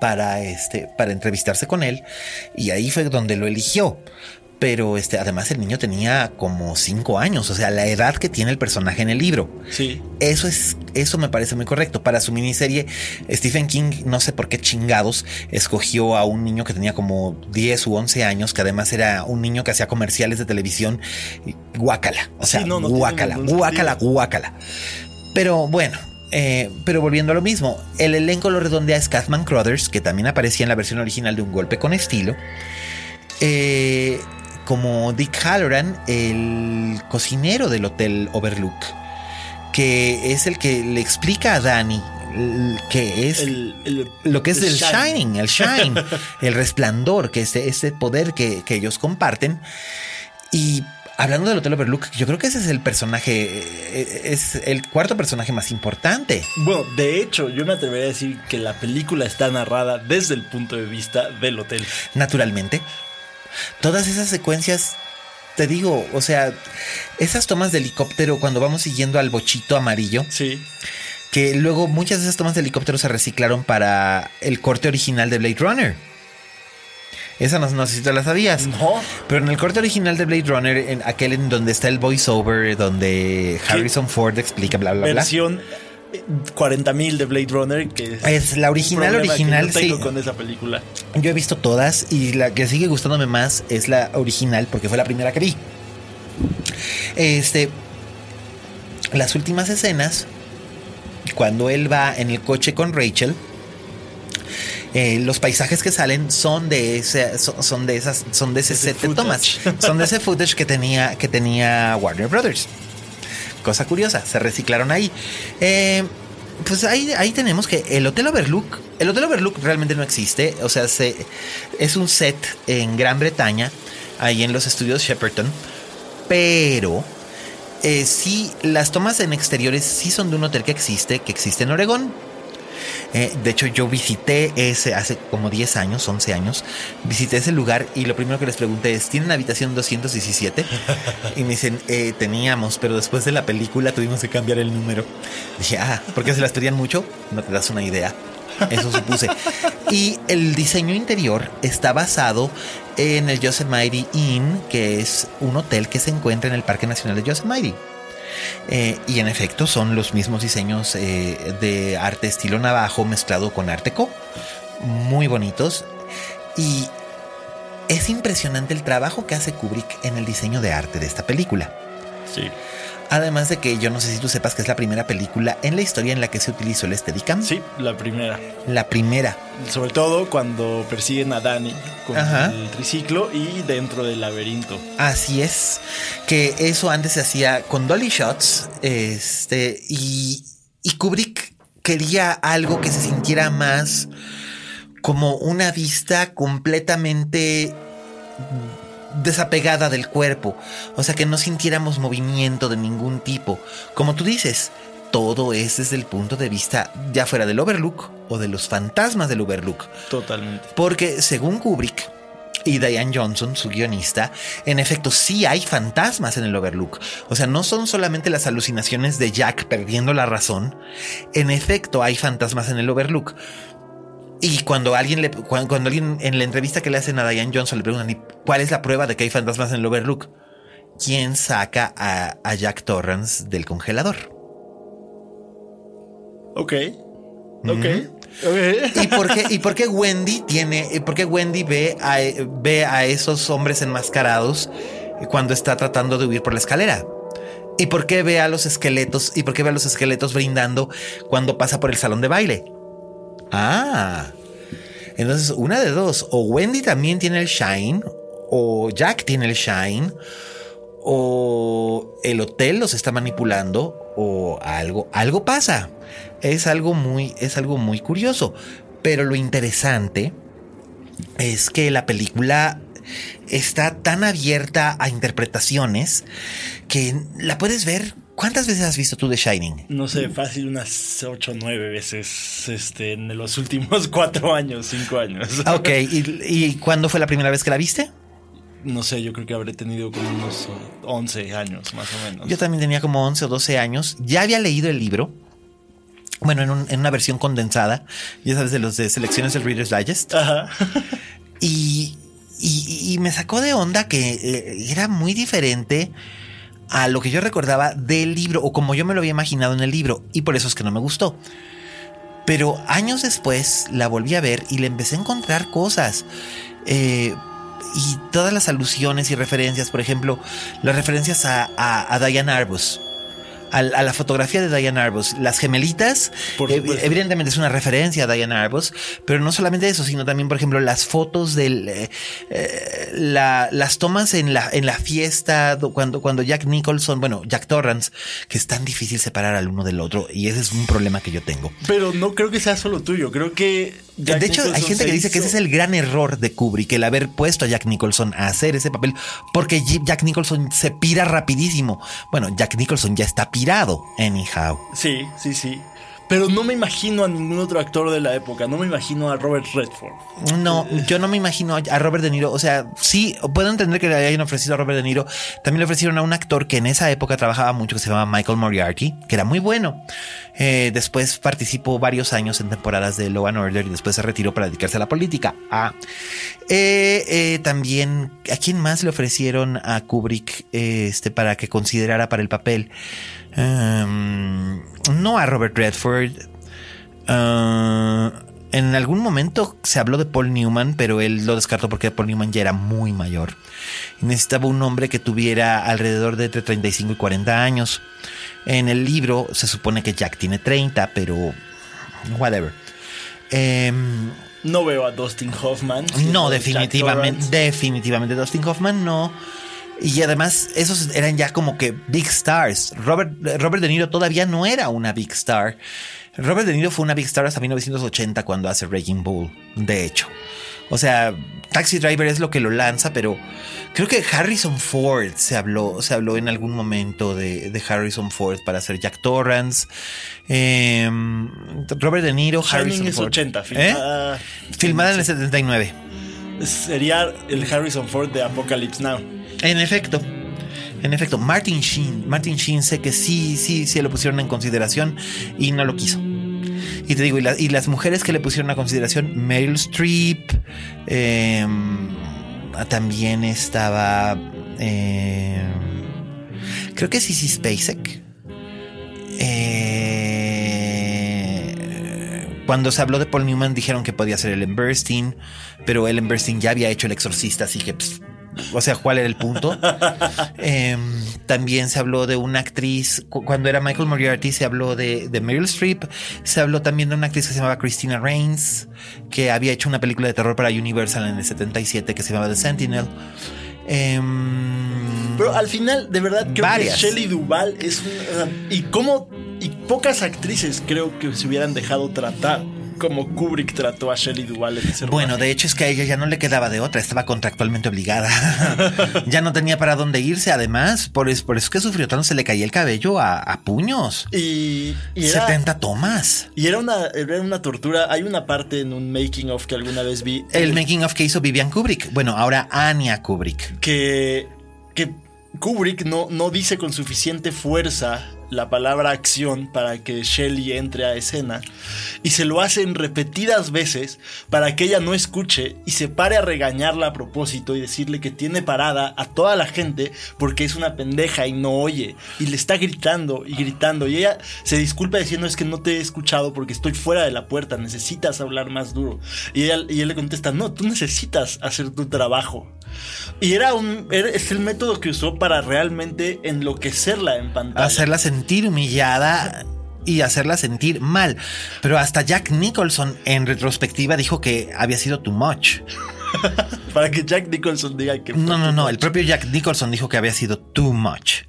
para este para entrevistarse con él y ahí fue donde lo eligió pero este, además el niño tenía como cinco años, o sea, la edad que tiene el personaje en el libro. Sí. Eso es, eso me parece muy correcto. Para su miniserie, Stephen King, no sé por qué chingados, escogió a un niño que tenía como 10 u 11 años, que además era un niño que hacía comerciales de televisión. Guácala. O sea, guácala, guácala, guácala. Pero bueno, eh, pero volviendo a lo mismo, el elenco lo redondea Scatman Crothers, que también aparecía en la versión original de Un Golpe con Estilo. Eh, como Dick Halloran, el cocinero del Hotel Overlook, que es el que le explica a Danny que es lo que es el, shining, el shine, el resplandor, que es ese poder que, ellos comparten. Y hablando del Hotel Overlook, yo creo que ese es el personaje, eh, es el cuarto personaje más importante. Bueno, de hecho, yo me atrevería a decir que la película está narrada desde el punto de vista del hotel. Naturalmente. Todas esas secuencias, te digo, o sea, esas tomas de helicóptero cuando vamos siguiendo al bochito amarillo. Sí. Que luego muchas de esas tomas de helicóptero se reciclaron para el corte original de Blade Runner. Esa no, no sé si tú la sabías. No. Pero en el corte original de Blade Runner, en aquel en donde está el voiceover, donde Harrison Ford explica bla, bla, bla. Versión 40.000 de Blade Runner, que es la original, original. Que tengo con esa película. Yo he visto todas y la que sigue gustándome más es la original porque fue la primera que vi. Este, las últimas escenas, cuando él va en el coche con Rachel, eh, los paisajes que salen son de ese, son, de esas, son de ese, set de tomas, son de ese footage que tenía, que tenía Warner Brothers cosa curiosa, se reciclaron ahí. Eh, pues ahí, ahí tenemos que el Hotel Overlook, el Hotel Overlook realmente no existe, o sea, se, es un set en Gran Bretaña, ahí en los estudios Shepperton, pero eh, sí, las tomas en exteriores sí son de un hotel que existe, que existe en Oregón. Eh, de hecho, yo visité ese hace como 10 años, 11 años. Visité ese lugar y lo primero que les pregunté es: ¿tienen habitación 217? Y me dicen: eh, Teníamos, pero después de la película tuvimos que cambiar el número. Dije: Ah, ¿por qué se las pedían mucho? No te das una idea. Eso supuse. Y el diseño interior está basado en el Yosemite Inn, que es un hotel que se encuentra en el Parque Nacional de Yosemite. Eh, y en efecto son los mismos diseños eh, de arte estilo navajo mezclado con arte co. Muy bonitos. Y es impresionante el trabajo que hace Kubrick en el diseño de arte de esta película. Sí. Además de que yo no sé si tú sepas que es la primera película en la historia en la que se utilizó el Steadicam. Sí, la primera. La primera. Sobre todo cuando persiguen a Danny con Ajá. el triciclo y dentro del laberinto. Así es. Que eso antes se hacía con dolly shots. Este. Y, y Kubrick quería algo que se sintiera más como una vista completamente desapegada del cuerpo. O sea, que no sintiéramos movimiento de ningún tipo. Como tú dices, todo es desde el punto de vista ya fuera del Overlook o de los fantasmas del Overlook. Totalmente. Porque según Kubrick y Diane Johnson, su guionista, en efecto sí hay fantasmas en el Overlook. O sea, no son solamente las alucinaciones de Jack perdiendo la razón. En efecto hay fantasmas en el Overlook. Y cuando alguien le, cuando, cuando alguien en la entrevista que le hacen a Diane Johnson le preguntan "¿Y cuál es la prueba de que hay fantasmas en el Overlook, ¿quién saca a, a Jack Torrance del congelador? Ok. Ok. Ok. ¿Y por qué, y por qué Wendy tiene, y por qué Wendy ve a, ve a esos hombres enmascarados cuando está tratando de huir por la escalera? ¿Y por qué ve a los esqueletos, y por qué ve a los esqueletos brindando cuando pasa por el salón de baile? Ah, entonces una de dos, o Wendy también tiene el shine, o Jack tiene el shine, o el hotel los está manipulando, o algo, algo pasa. Es algo muy, es algo muy curioso. Pero lo interesante es que la película está tan abierta a interpretaciones que la puedes ver. ¿Cuántas veces has visto tú The Shining? No sé, fácil unas 8 o 9 veces este, en los últimos 4 años, 5 años. Ah, Ok, ¿Y, ¿y cuándo fue la primera vez que la viste? No sé, yo creo que habré tenido como unos 11 años más o menos. Yo también tenía como 11 o 12 años. Ya había leído el libro. Bueno, en, un- en una versión condensada, ya sabes, de los de selecciones del Reader's Digest. Ajá. Y, y- y me sacó de onda que eh, era muy diferente a lo que yo recordaba del libro o como yo me lo había imaginado en el libro. Y por eso es que no me gustó. Pero años después la volví a ver y le empecé a encontrar cosas. Eh, y todas las alusiones y referencias, por ejemplo, las referencias a, a, a Diane Arbus. A, a la fotografía de Diane Arbus. Las gemelitas, eh, evidentemente es una referencia a Diane Arbus, pero no solamente eso, sino también, por ejemplo, las fotos del. eh, eh, la- las tomas en la, en la fiesta, do- cuando, cuando Jack Nicholson, bueno, Jack Torrance, que es tan difícil separar al uno del otro, y ese es un problema que yo tengo. Pero no creo que sea solo tuyo, creo que... Jack de hecho, hay gente que dice que ese es el gran error de Kubrick, el haber puesto a Jack Nicholson a hacer ese papel, porque Jack Nicholson se pira rapidísimo. Bueno, Jack Nicholson ya está pirado, anyhow. Sí, sí, sí. Pero no me imagino a ningún otro actor de la época, no me imagino a Robert Redford. No, yo no me imagino a Robert De Niro. O sea, sí, puedo entender que le hayan ofrecido a Robert De Niro. También le ofrecieron a un actor que en esa época trabajaba mucho, que se llamaba Michael Moriarty, que era muy bueno. Eh, después participó varios años en temporadas de Law and Order y después se retiró para dedicarse a la política. Ah. Eh, eh, también, ¿a quién más le ofrecieron a Kubrick este, para que considerara para el papel? Um, no a Robert Redford. Ah, en algún momento se habló de Paul Newman, pero él lo descartó porque Paul Newman ya era muy mayor. Necesitaba un hombre que tuviera alrededor de entre 35 y 40 años. En el libro se supone que Jack tiene 30, pero whatever. Em, No veo a Dustin Hoffman. no, definitivamente, definitivamente Dustin Hoffman no. Y además, esos eran ya como que big stars. Robert, Robert De Niro todavía no era una big star. Robert De Niro fue una big star hasta 1980 cuando hace Raging Bull, de hecho. O sea, Taxi Driver es lo que lo lanza, pero creo que Harrison Ford se habló, se habló en algún momento de, de Harrison Ford para hacer Jack Torrance. Em, Robert De Niro, Harrison es Ford. 80, ¿Eh? filmada. Filmada en el 79. Sería el Harrison Ford de Apocalypse Now. En efecto. En efecto, Martin Sheen. Martin Sheen sé que sí, sí, sí lo pusieron en consideración y no lo quiso. Y te digo, y, la- y las mujeres que le pusieron a consideración, Meryl Streep, eh, también estaba, eh, creo que Sissy Spacek. Eh, cuando se habló de Paul Newman dijeron que podía ser Ellen Burstyn, pero Ellen Burstyn ya había hecho El Exorcista, así que pss, o sea, cuál era el punto. Em, también se habló de una actriz, cuando era Michael Moriarty, se habló de, de Meryl Streep, se habló también de una actriz que se llamaba Christina Rains, que había hecho una película de terror para Universal en el 77 que se llamaba The Sentinel. Em, Pero al final, de verdad, creo que Shelley Duvall es una. Y cómo. Y pocas actrices creo que se hubieran dejado tratar como Kubrick trató a Shelley Duvall en ese Bueno, de hecho es que a ella ya no le quedaba de otra, estaba contractualmente obligada. ya no tenía para dónde irse, además, por, eso, por eso que sufrió tanto, se le caía el cabello a, puños. Y, 70 tomas. Y era una, era una tortura. Hay una parte en un making of que alguna vez vi. El, making of que hizo Vivian Kubrick. Bueno, ahora Anya Kubrick. Que, que Kubrick no, no dice con suficiente fuerza la palabra acción para que Shelly entre a escena y se lo hacen repetidas veces para que ella no escuche y se pare a regañarla a propósito y decirle que tiene parada a toda la gente porque es una pendeja y no oye y le está gritando y gritando y ella se disculpa diciendo es que no te he escuchado porque estoy fuera de la puerta, necesitas hablar más duro y, ella, y él le contesta no, tú necesitas hacer tu trabajo y era un es el método que usó para realmente enloquecerla en pantalla. Hacerla sentir humillada y hacerla sentir mal. Pero hasta Jack Nicholson en retrospectiva dijo que había sido too much. para que Jack Nicholson diga que... No, no, no, el propio Jack Nicholson dijo que había sido too much.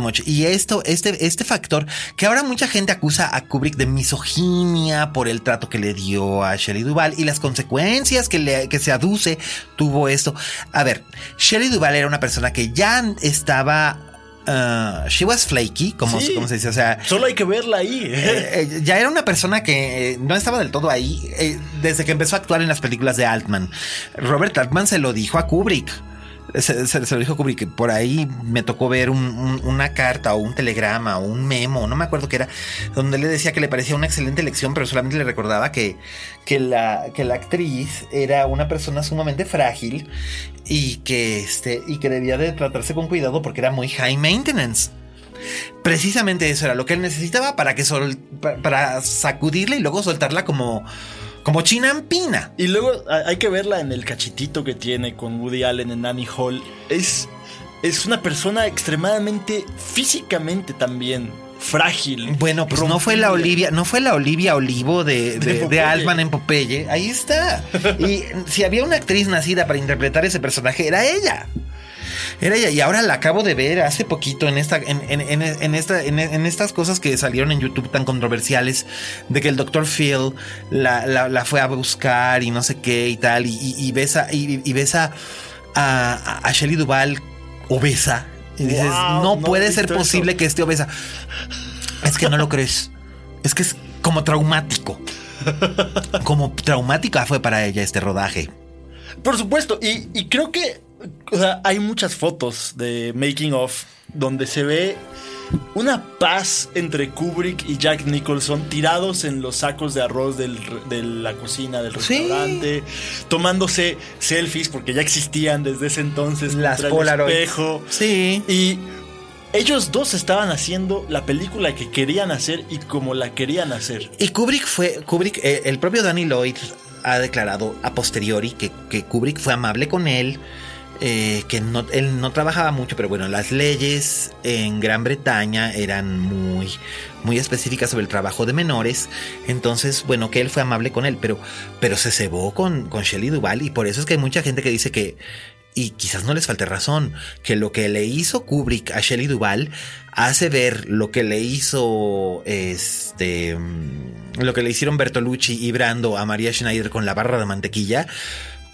much. Y esto, este, este factor, que ahora mucha gente acusa a Kubrick de misoginia por el trato que le dio a Shelley Duvall y las consecuencias que, le, que se aduce tuvo esto. A ver, Shelley Duvall era una persona que ya estaba Uh, she was flaky, como, se dice. O sea, solo hay que verla ahí. Eh, eh, ya era una persona que eh, no estaba del todo ahí desde que empezó a actuar en las películas de Altman. Robert Altman se lo dijo a Kubrick se, lo dijo Kubrick, por ahí me tocó ver una carta o un telegrama o un memo, no me acuerdo qué era, donde le decía que le parecía una excelente lección, pero solamente le recordaba que, que, la, que la actriz era una persona sumamente frágil y que, este, y que debía de tratarse con cuidado porque era muy high maintenance. Precisamente eso era lo que él necesitaba para que sol, para sacudirla y luego soltarla como como chinampina. Y luego hay que verla en el cachitito que tiene con Woody Allen en Annie Hall. Es, es una persona extremadamente físicamente también frágil. Bueno, pues no fue la Olivia, no fue la Olivia Olivo de, de, de, Altman en Popeye. Ahí está. Y si había una actriz nacida para interpretar ese personaje, era ella. Era ella. Y ahora la acabo de ver hace poquito en esta, en, en, esta, en, estas cosas que salieron en YouTube tan controversiales. De que el doctor Phil la, fue a buscar y no sé qué y tal. Y, besa, y, besa a, a Shelley Duval obesa. Y dices, no, puede ser posible que esté obesa. Es que no lo crees. Es que es como traumático. Como traumática fue para ella este rodaje. Por supuesto, y, y creo que o sea, hay muchas fotos de making of donde se ve una paz entre Kubrick y Jack Nicholson tirados en los sacos de arroz de la cocina del restaurante, tomándose selfies porque ya existían desde ese entonces. Las Polaroid. espejo. Sí. Y ellos dos estaban haciendo la película que querían hacer y como la querían hacer. Y Kubrick fue, Kubrick, eh, el propio Danny Lloyd ha declarado a posteriori que, que Kubrick fue amable con él eh, que no, él no trabajaba mucho, pero bueno, las leyes en Gran Bretaña eran muy, muy específicas sobre el trabajo de menores. Entonces, bueno, que él fue amable con él, pero, pero se cebó con, con Shelley Duval y por eso es que hay mucha gente que dice que, y quizás no les falte razón, que lo que le hizo Kubrick a Shelley Duval hace ver lo que le hizo este mm, lo que le hicieron Bertolucci y Brando a María Schneider con la barra de mantequilla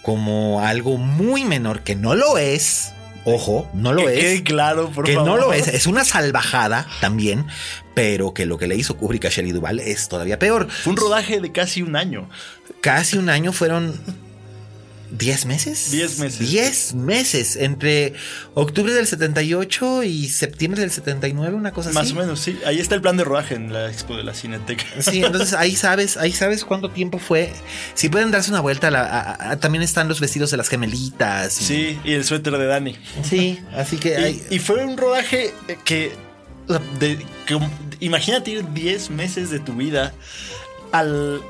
como algo muy menor, que no lo es. Ojo, no lo es. claro, por que no lo es. Es una salvajada también, pero que lo que le hizo Kubrick a Shelley Duval es todavía peor. Fue un rodaje de casi un año. Casi un año fueron ¿10 meses? 10 meses. 10 meses. Entre octubre del 78 y septiembre del 79, una cosa Más así. Más o menos, sí. Ahí está el plan de rodaje en la expo de la Cineteca. Sí, entonces ahí sabes, ahí sabes cuánto tiempo fue. Si pueden darse una vuelta, también están los vestidos de las gemelitas. Sí, y el suéter de Dani. Sí, así que. Y, fue un rodaje que. De, que imagínate ir 10 meses de tu vida al,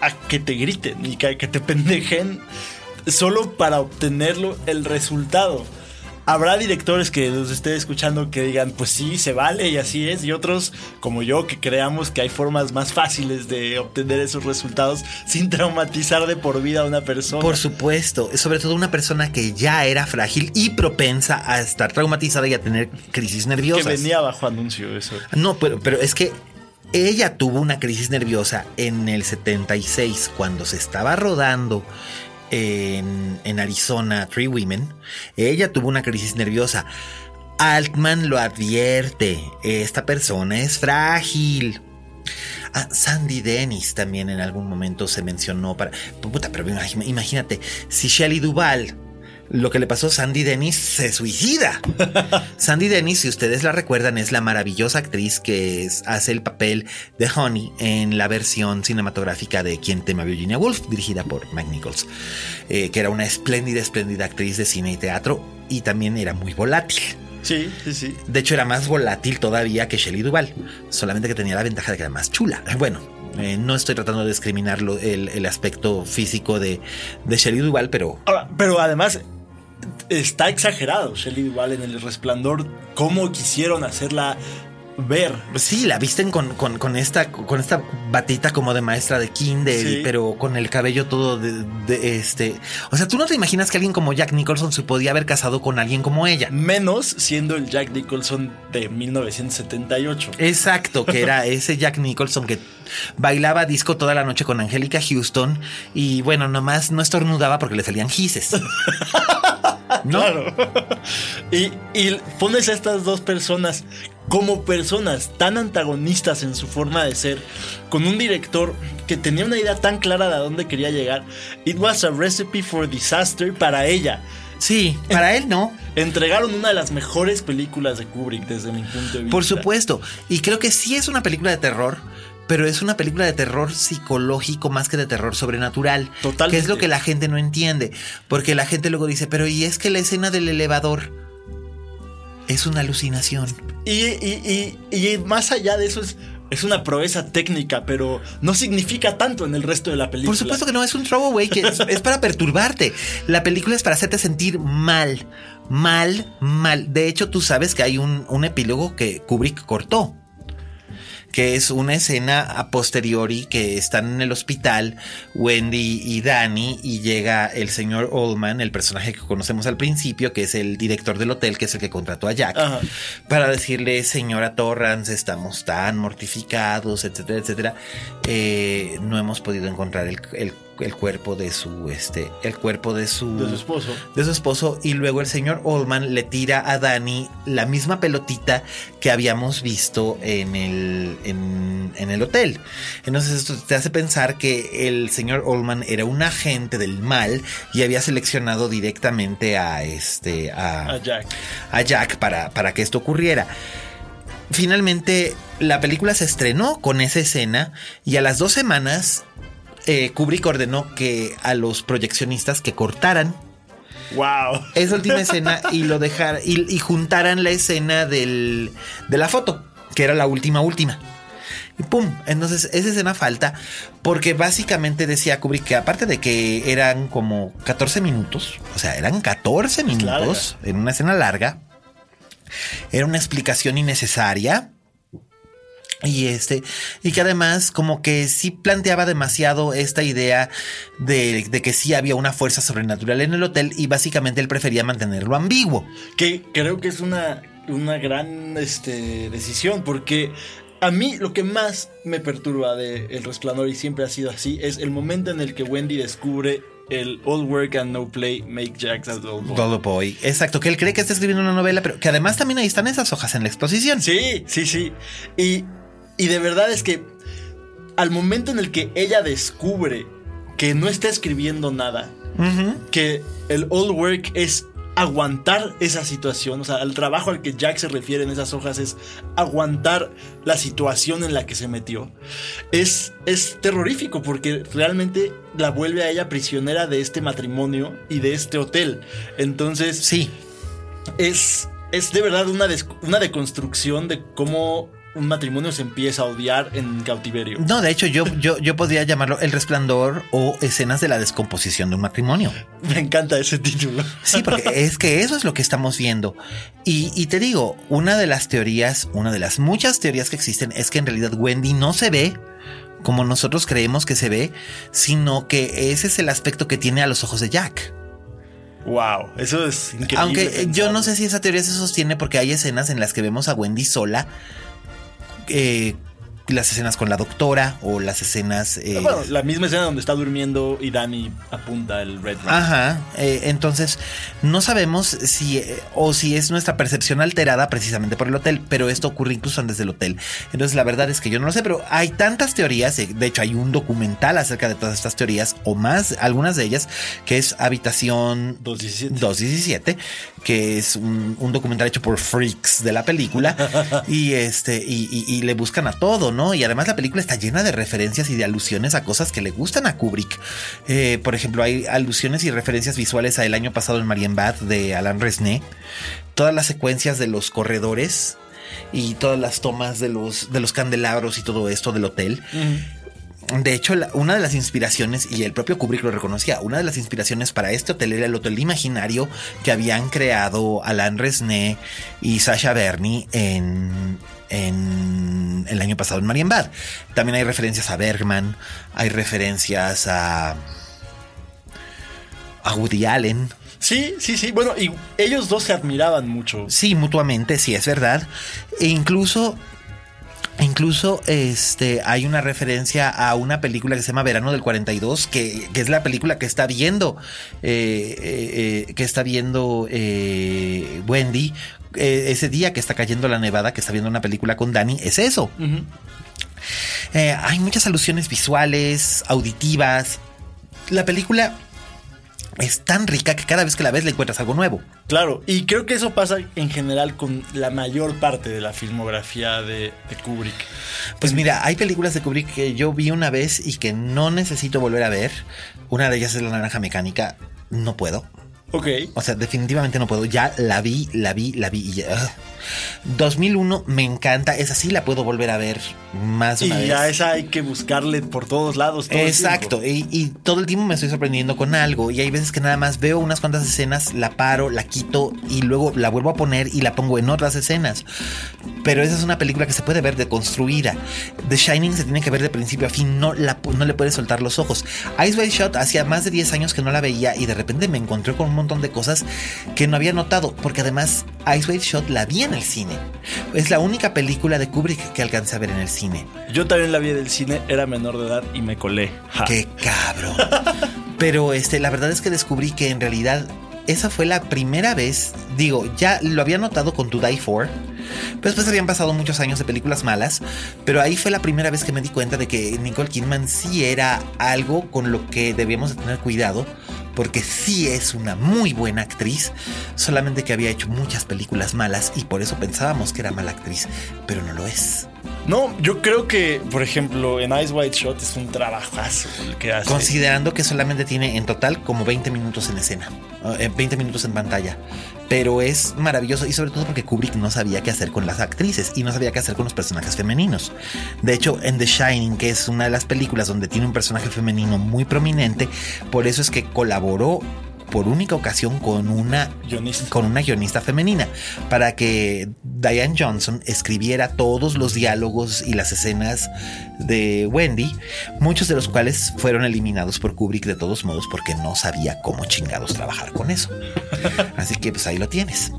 a que te griten y que, que te pendejen solo para obtenerlo el resultado. Habrá directores que nos estén escuchando que digan, pues sí, se vale y así es, y otros como yo que creamos que hay formas más fáciles de obtener esos resultados sin traumatizar de por vida a una persona. Por supuesto, sobre todo una persona que ya era frágil y propensa a estar traumatizada y a tener crisis nerviosas. Que venía bajo anuncio eso. No, pero, pero es que ella tuvo una crisis nerviosa en el 76 cuando se estaba rodando en, Arizona, Three Women, ella tuvo una crisis nerviosa. Altman lo advierte, esta persona es frágil. Ah, Sandy Dennis también en algún momento se mencionó para... Puta, pero imagínate, si Shelley Duvall lo que le pasó a Sandy Dennis se suicida. Sandy Dennis, si ustedes la recuerdan, es la maravillosa actriz que hace el papel de Honey en la versión cinematográfica de Quien tema Virginia Woolf, dirigida por Mike Nichols, eh, que era una espléndida, espléndida actriz de cine y teatro y también era muy volátil. Sí, sí, sí. De hecho, era más volátil todavía que Shelley Duvall, solamente que tenía la ventaja de que era más chula. Bueno, eh, no estoy tratando de discriminar el, el, aspecto físico de, de Shelley Duvall, pero. pero además, está exagerado Shelley Duvall en El Resplandor, cómo quisieron hacerla ver. Sí, la visten con, con, esta, con esta batita como de maestra de kinder, pero con el cabello todo de, este. O sea, tú no te imaginas que alguien como Jack Nicholson se podía haber casado con alguien como ella. Menos siendo el Jack Nicholson de 1978. Exacto, que era ese Jack Nicholson que bailaba disco toda la noche con Angélica Houston y bueno, nomás no estornudaba porque le salían gises. Claro. y, y pones a estas dos personas como personas tan antagonistas en su forma de ser, con un director que tenía una idea tan clara de a dónde quería llegar. It was a recipe for disaster para ella. Sí, para él no. Entregaron una de las mejores películas de Kubrick desde mi punto de vista. Por supuesto. Y creo que sí es una película de terror, pero es una película de terror psicológico más que de terror sobrenatural. Totalmente. Que es lo que la gente no entiende. Porque la gente luego dice, pero ¿y es que la escena del elevador es una alucinación? Y, y, y, más allá de eso es... Es una proeza técnica, pero no significa tanto en el resto de la película. Por supuesto que no, es un throwaway que es, es para perturbarte. La película es para hacerte sentir mal, mal, mal. De hecho, tú sabes que hay un, un epílogo que Kubrick cortó que es una escena a posteriori que están en el hospital Wendy y Danny y llega el señor Oldman, el personaje que conocemos al principio, que es el director del hotel, que es el que contrató a Jack, para decirle, señora Torrance, estamos tan mortificados, etcétera, etcétera, eh, no hemos podido encontrar el, el el cuerpo de su este el cuerpo de su de su esposo. de su esposo y luego el señor Oldman le tira a Danny la misma pelotita que habíamos visto en el en, en el hotel. Entonces esto te hace pensar que el señor Oldman era un agente del mal y había seleccionado directamente a este a, a Jack. a Jack para para que esto ocurriera. Finalmente, la película se estrenó con esa escena y a las dos semanas eh, Kubrick ordenó que a los proyeccionistas que cortaran Wow. Esa última escena y lo dejar y, juntaran la escena del, de la foto, que era la última última. Y pum, entonces esa escena falta porque básicamente decía Kubrick que aparte de que eran como 14 minutos, o sea, eran 14 minutos en una escena larga, era una explicación innecesaria y este, y que además como que sí planteaba demasiado esta idea de, que sí había una fuerza sobrenatural en el hotel y básicamente él prefería mantenerlo ambiguo. Que creo que es una, una gran este, decisión porque a mí lo que más me perturba de El Resplandor y siempre ha sido así es el momento en el que Wendy descubre el All Work and No Play Make Jack a Dull Boy. Boy. Exacto, que él cree que está escribiendo una novela, pero que además también ahí están esas hojas en la exposición. Sí, sí, sí. Y y de verdad es que al momento en el que ella descubre que no está escribiendo nada, que el old work es aguantar esa situación, o sea, el trabajo al que Jack se refiere en esas hojas es aguantar la situación en la que se metió. Es, es terrorífico porque realmente la vuelve a ella prisionera de este matrimonio y de este hotel. Entonces, sí. Es, es de verdad una, una deconstrucción de cómo un matrimonio se empieza a odiar en cautiverio. No, de hecho, yo, yo, yo podría llamarlo El Resplandor o escenas de la descomposición de un matrimonio. Me encanta ese título. Sí, porque es que eso es lo que estamos viendo. Y, y te digo, una de las teorías, una de las muchas teorías que existen es que en realidad Wendy no se ve como nosotros creemos que se ve, sino que ese es el aspecto que tiene a los ojos de Jack. Wow, eso es increíble. Aunque eh, yo no sé si esa teoría se sostiene porque hay escenas en las que vemos a Wendy sola. Eh, las escenas con la doctora o las escenas... eh, Bueno, la misma escena donde está durmiendo y Danny apunta el Red Rum. Ajá, eh, entonces no sabemos si eh, o si es nuestra percepción alterada precisamente por el hotel, pero esto ocurre incluso antes del hotel. Entonces la verdad es que yo no lo sé, pero hay tantas teorías, de hecho hay un documental acerca de todas estas teorías o más, algunas de ellas, que es Habitación 217. 217, que es un, un documental hecho por freaks de la película y este y, y- y le buscan a todo, ¿no? Y además la película está llena de referencias y de alusiones a cosas que le gustan a Kubrick. Eh, por ejemplo, hay alusiones y referencias visuales a el año pasado en Marienbad de Alan Resnais. Todas las secuencias de los corredores y todas las tomas de los de los candelabros y todo esto del hotel. De hecho, la- una de las inspiraciones, y el propio Kubrick lo reconocía, una de las inspiraciones para este hotel era el hotel imaginario que habían creado Alain Resnais y Sasha Bernie en, en el año pasado en Marienbad. También hay referencias a Bergman, hay referencias a, a Woody Allen. Sí, sí, sí. Bueno, y ellos dos se admiraban mucho. Sí, mutuamente, sí, es verdad. E incluso, incluso este, hay una referencia a una película que se llama Verano del 42, que, que es la película que está viendo, eh, eh, eh, que está viendo eh, Wendy. ese día que está cayendo la nevada, que está viendo una película con Danny, es eso. Hay muchas alusiones visuales, auditivas. La película es tan rica que cada vez que la ves le encuentras algo nuevo. Claro, y creo que eso pasa en general con la mayor parte de la filmografía de, de Kubrick. Pues mira, hay películas de Kubrick que yo vi una vez y que no necesito volver a ver. Una de ellas es La Naranja Mecánica. No puedo. Ok. O sea, definitivamente no puedo. Ya la vi, la vi, la vi y ya. 2001 me encanta. Esa sí la puedo volver a ver más de Y vez. a esa hay que buscarle por todos lados. todo Exacto, y, y todo el tiempo me estoy sorprendiendo con algo. Y hay veces que nada más veo unas cuantas escenas, la paro, la quito y luego la vuelvo a poner y la pongo en otras escenas. Pero esa es una película que se puede ver deconstruida. The Shining se tiene que ver de principio a fin, no, la, no le puedes soltar los ojos. Ice White Shot hacía más de 10 años que no la veía y de repente me encontré con un montón de cosas que no había notado, porque además Ice White Shot la vi en el cine. Es la única película de Kubrick que alcancé a ver en el cine. Yo también la vi del cine, era menor de edad y me colé. Ja. Qué cabrón. Pero este, la verdad es que descubrí que en realidad esa fue la primera vez, digo, ya lo había notado con To Die For, pero después habían pasado muchos años de películas malas, pero ahí fue la primera vez que me di cuenta de que Nicole Kidman sí era algo con lo que debíamos de tener cuidado, porque sí es una muy buena actriz, solamente que había hecho muchas películas malas y por eso pensábamos que era mala actriz, pero no lo es. No, yo creo que, por ejemplo, en Ice White Shot es un trabajazo el que hace. Considerando que solamente tiene en total como 20 minutos en escena, eh, 20 minutos en pantalla. Pero es maravilloso y sobre todo porque Kubrick no sabía qué hacer con las actrices y no sabía qué hacer con los personajes femeninos. De hecho, en The Shining, que es una de las películas donde tiene un personaje femenino muy prominente, por eso es que colaboró por única ocasión con una Guionista. con una guionista femenina para que Diane Johnson escribiera todos los diálogos y las escenas de Wendy, muchos de los cuales fueron eliminados por Kubrick de todos modos porque no sabía cómo chingados trabajar con eso. Así que pues ahí lo tienes.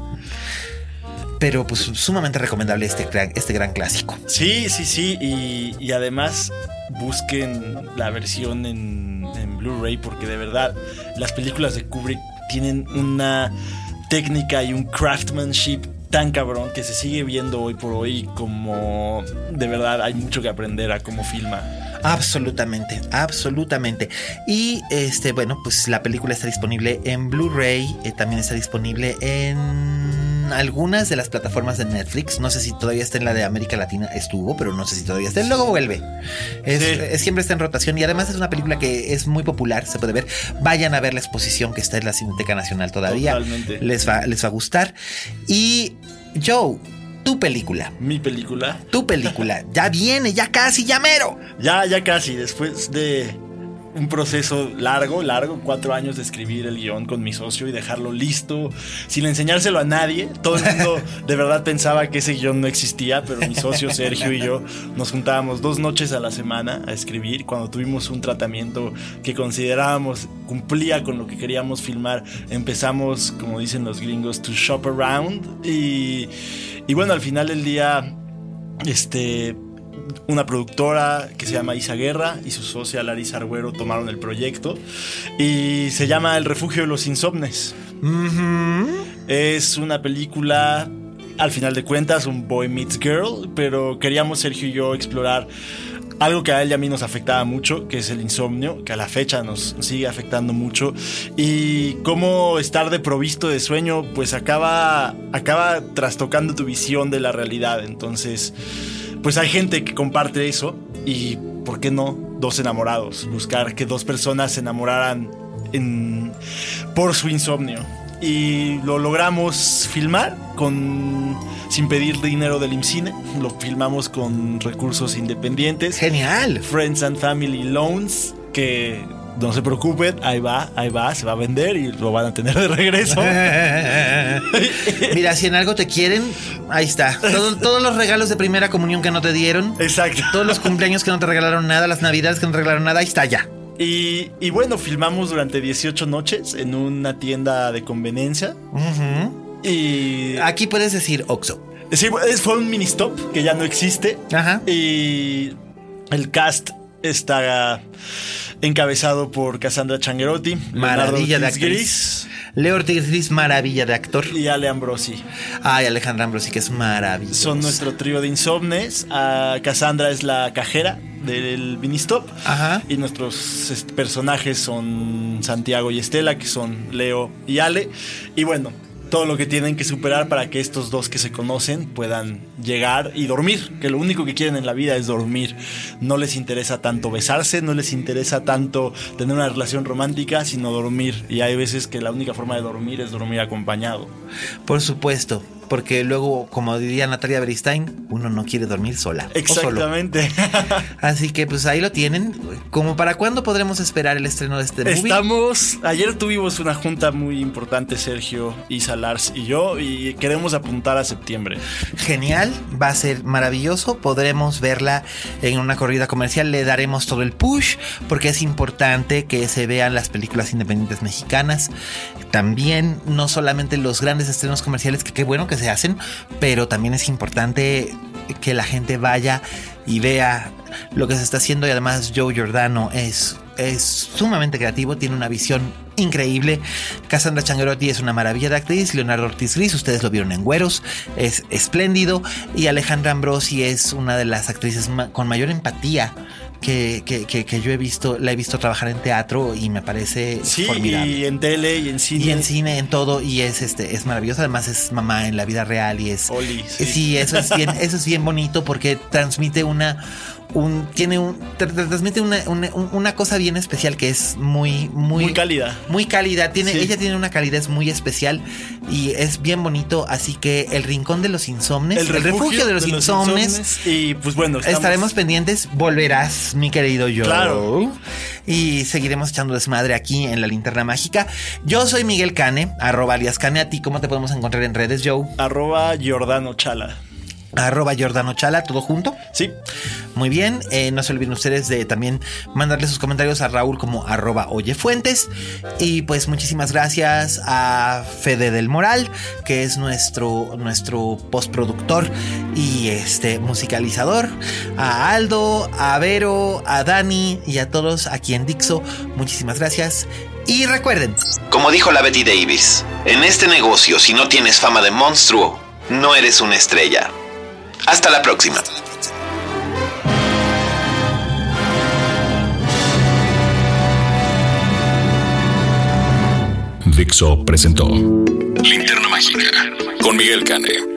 Pero pues sumamente recomendable este gran, este gran clásico. Sí, sí, sí. Y, y además busquen la versión en, en Blu-ray porque de verdad las películas de Kubrick tienen una técnica y un craftsmanship tan cabrón que se sigue viendo hoy por hoy como de verdad hay mucho que aprender a cómo filma. Absolutamente, absolutamente. Y este, bueno, pues la película está disponible en Blu-ray, eh, también está disponible en algunas de las plataformas de Netflix. No sé si todavía está en la de América Latina, estuvo, pero no sé si todavía está. Luego vuelve. Es, Sí. es- siempre está en rotación y además es una película que es muy popular, se puede ver. Vayan a ver la exposición que está en la Cineteca Nacional todavía. Totalmente. Les va, les va a gustar. Y Joe. tu película. Mi película. Tu película. Ya viene, ya casi, ya mero. Ya, ya casi, después de un proceso largo, largo, cuatro años de escribir el guion con mi socio y dejarlo listo, sin enseñárselo a nadie. Todo el mundo de verdad pensaba que ese guion no existía, pero mi socio Sergio y yo nos juntábamos dos noches a la semana a escribir. Cuando tuvimos un tratamiento que considerábamos cumplía con lo que queríamos filmar, empezamos, como dicen los gringos, to shop around. Y, y bueno, al final del día, este una productora que se llama Isa Guerra y su socia Larisa Arguero tomaron el proyecto y se llama El refugio de los insomnes. Es una película, al final de cuentas, un boy meets girl, pero queríamos Sergio y yo explorar algo que a él y a mí nos afectaba mucho, que es el insomnio, que a la fecha nos sigue afectando mucho, y cómo estar de provisto de sueño, pues acaba, acaba trastocando tu visión de la realidad. Entonces, pues hay gente que comparte eso y, ¿por qué no? Dos enamorados, buscar que dos personas se enamoraran por su insomnio. Y lo logramos filmar con sin pedir dinero del IMCINE. Lo filmamos con recursos independientes. Genial. Friends and Family Loans, que no se preocupen, ahí va, ahí va, se va a vender y lo van a tener de regreso. Mira, si en algo te quieren, ahí está. todos los regalos de primera comunión que no te dieron. Exacto. Todos los cumpleaños que no te regalaron nada, las navidades que no te regalaron nada, ahí está ya. Y, y bueno, filmamos durante 18 noches en una tienda de conveniencia. Y. Aquí puedes decir Oxo. Sí, fue un mini stop que ya no existe. Ajá. Y el cast está encabezado por Cassandra Changuerotti, maravilla de actriz. Leo Ortiz Gris, maravilla de actor. Y Ale Ambrosi. Ay, Alejandra Ambrosi, que es maravilloso. Son nuestro trío de insomnes. Uh, Cassandra es la cajera del Ministop. Ajá. Y nuestros este, personajes son Santiago y Estela, que son Leo y Ale. Y bueno, todo lo que tienen que superar para que estos dos que se conocen puedan llegar y dormir, que lo único que quieren en la vida es dormir. No les interesa tanto besarse, no les interesa tanto tener una relación romántica, sino dormir. Y hay veces que la única forma de dormir es dormir acompañado. Por supuesto porque luego, como diría Natalia Beristain, uno no quiere dormir sola. Exactamente. Así que pues ahí lo tienen. ¿Como para cuándo podremos esperar el estreno de este movie? Estamos, ayer tuvimos una junta muy importante, Sergio, Isa Lars y yo, y queremos apuntar a septiembre. Genial, va a ser maravilloso. Podremos verla en una corrida comercial, le daremos todo el push, porque es importante que se vean las películas independientes mexicanas. También, no solamente los grandes estrenos comerciales, que qué bueno que se hacen, pero también es importante que la gente vaya y vea lo que se está haciendo. Y además Joe Giordano es, es sumamente creativo, tiene una visión increíble. Cassandra Changuerotti es una maravilla de actriz, Leonardo Ortiz Gris, ustedes lo vieron en Güeros, es espléndido. Y Alejandra Ambrosi es una de las actrices con mayor empatía que, que, que, yo he visto, la he visto trabajar en teatro y me parece sí, formidable. Y en tele y en cine. Y en cine, en todo, y es este, es maravilloso. Además, es mamá en la vida real y es. Oli, sí. sí, eso es bien, eso es bien bonito porque transmite una un, tiene un, transmite una, una, una, cosa bien especial que es muy, muy, muy cálida. Muy cálida. Tiene, sí. Ella tiene una calidez muy especial y es bien bonito. Así que el rincón de los insomnes, el, el refugio, de los, de los insomnes, insomnes, Y pues bueno, estamos... estaremos pendientes. Volverás, mi querido yo. Claro. Y seguiremos echando desmadre aquí en la linterna mágica. Yo soy Miguel Cane, arroba alias Cane. A ti, ¿cómo te podemos encontrar en redes, Joe? Arroba Giordano Chala arroba Jordano Chala, todo junto. Sí. Muy bien. Eh, no se olviden ustedes de también mandarle sus comentarios a Raúl como arroba oyefuentes. Y pues muchísimas gracias a Fede del Moral, que es nuestro, nuestro postproductor y este musicalizador. A Aldo, a Vero, a Dani y a todos aquí en Dixo. Muchísimas gracias. Y recuerden. Como dijo la Betty Davis, en este negocio si no tienes fama de monstruo, no eres una estrella. Hasta la próxima. Dixo presentó Linterna Mágica con Miguel Cane.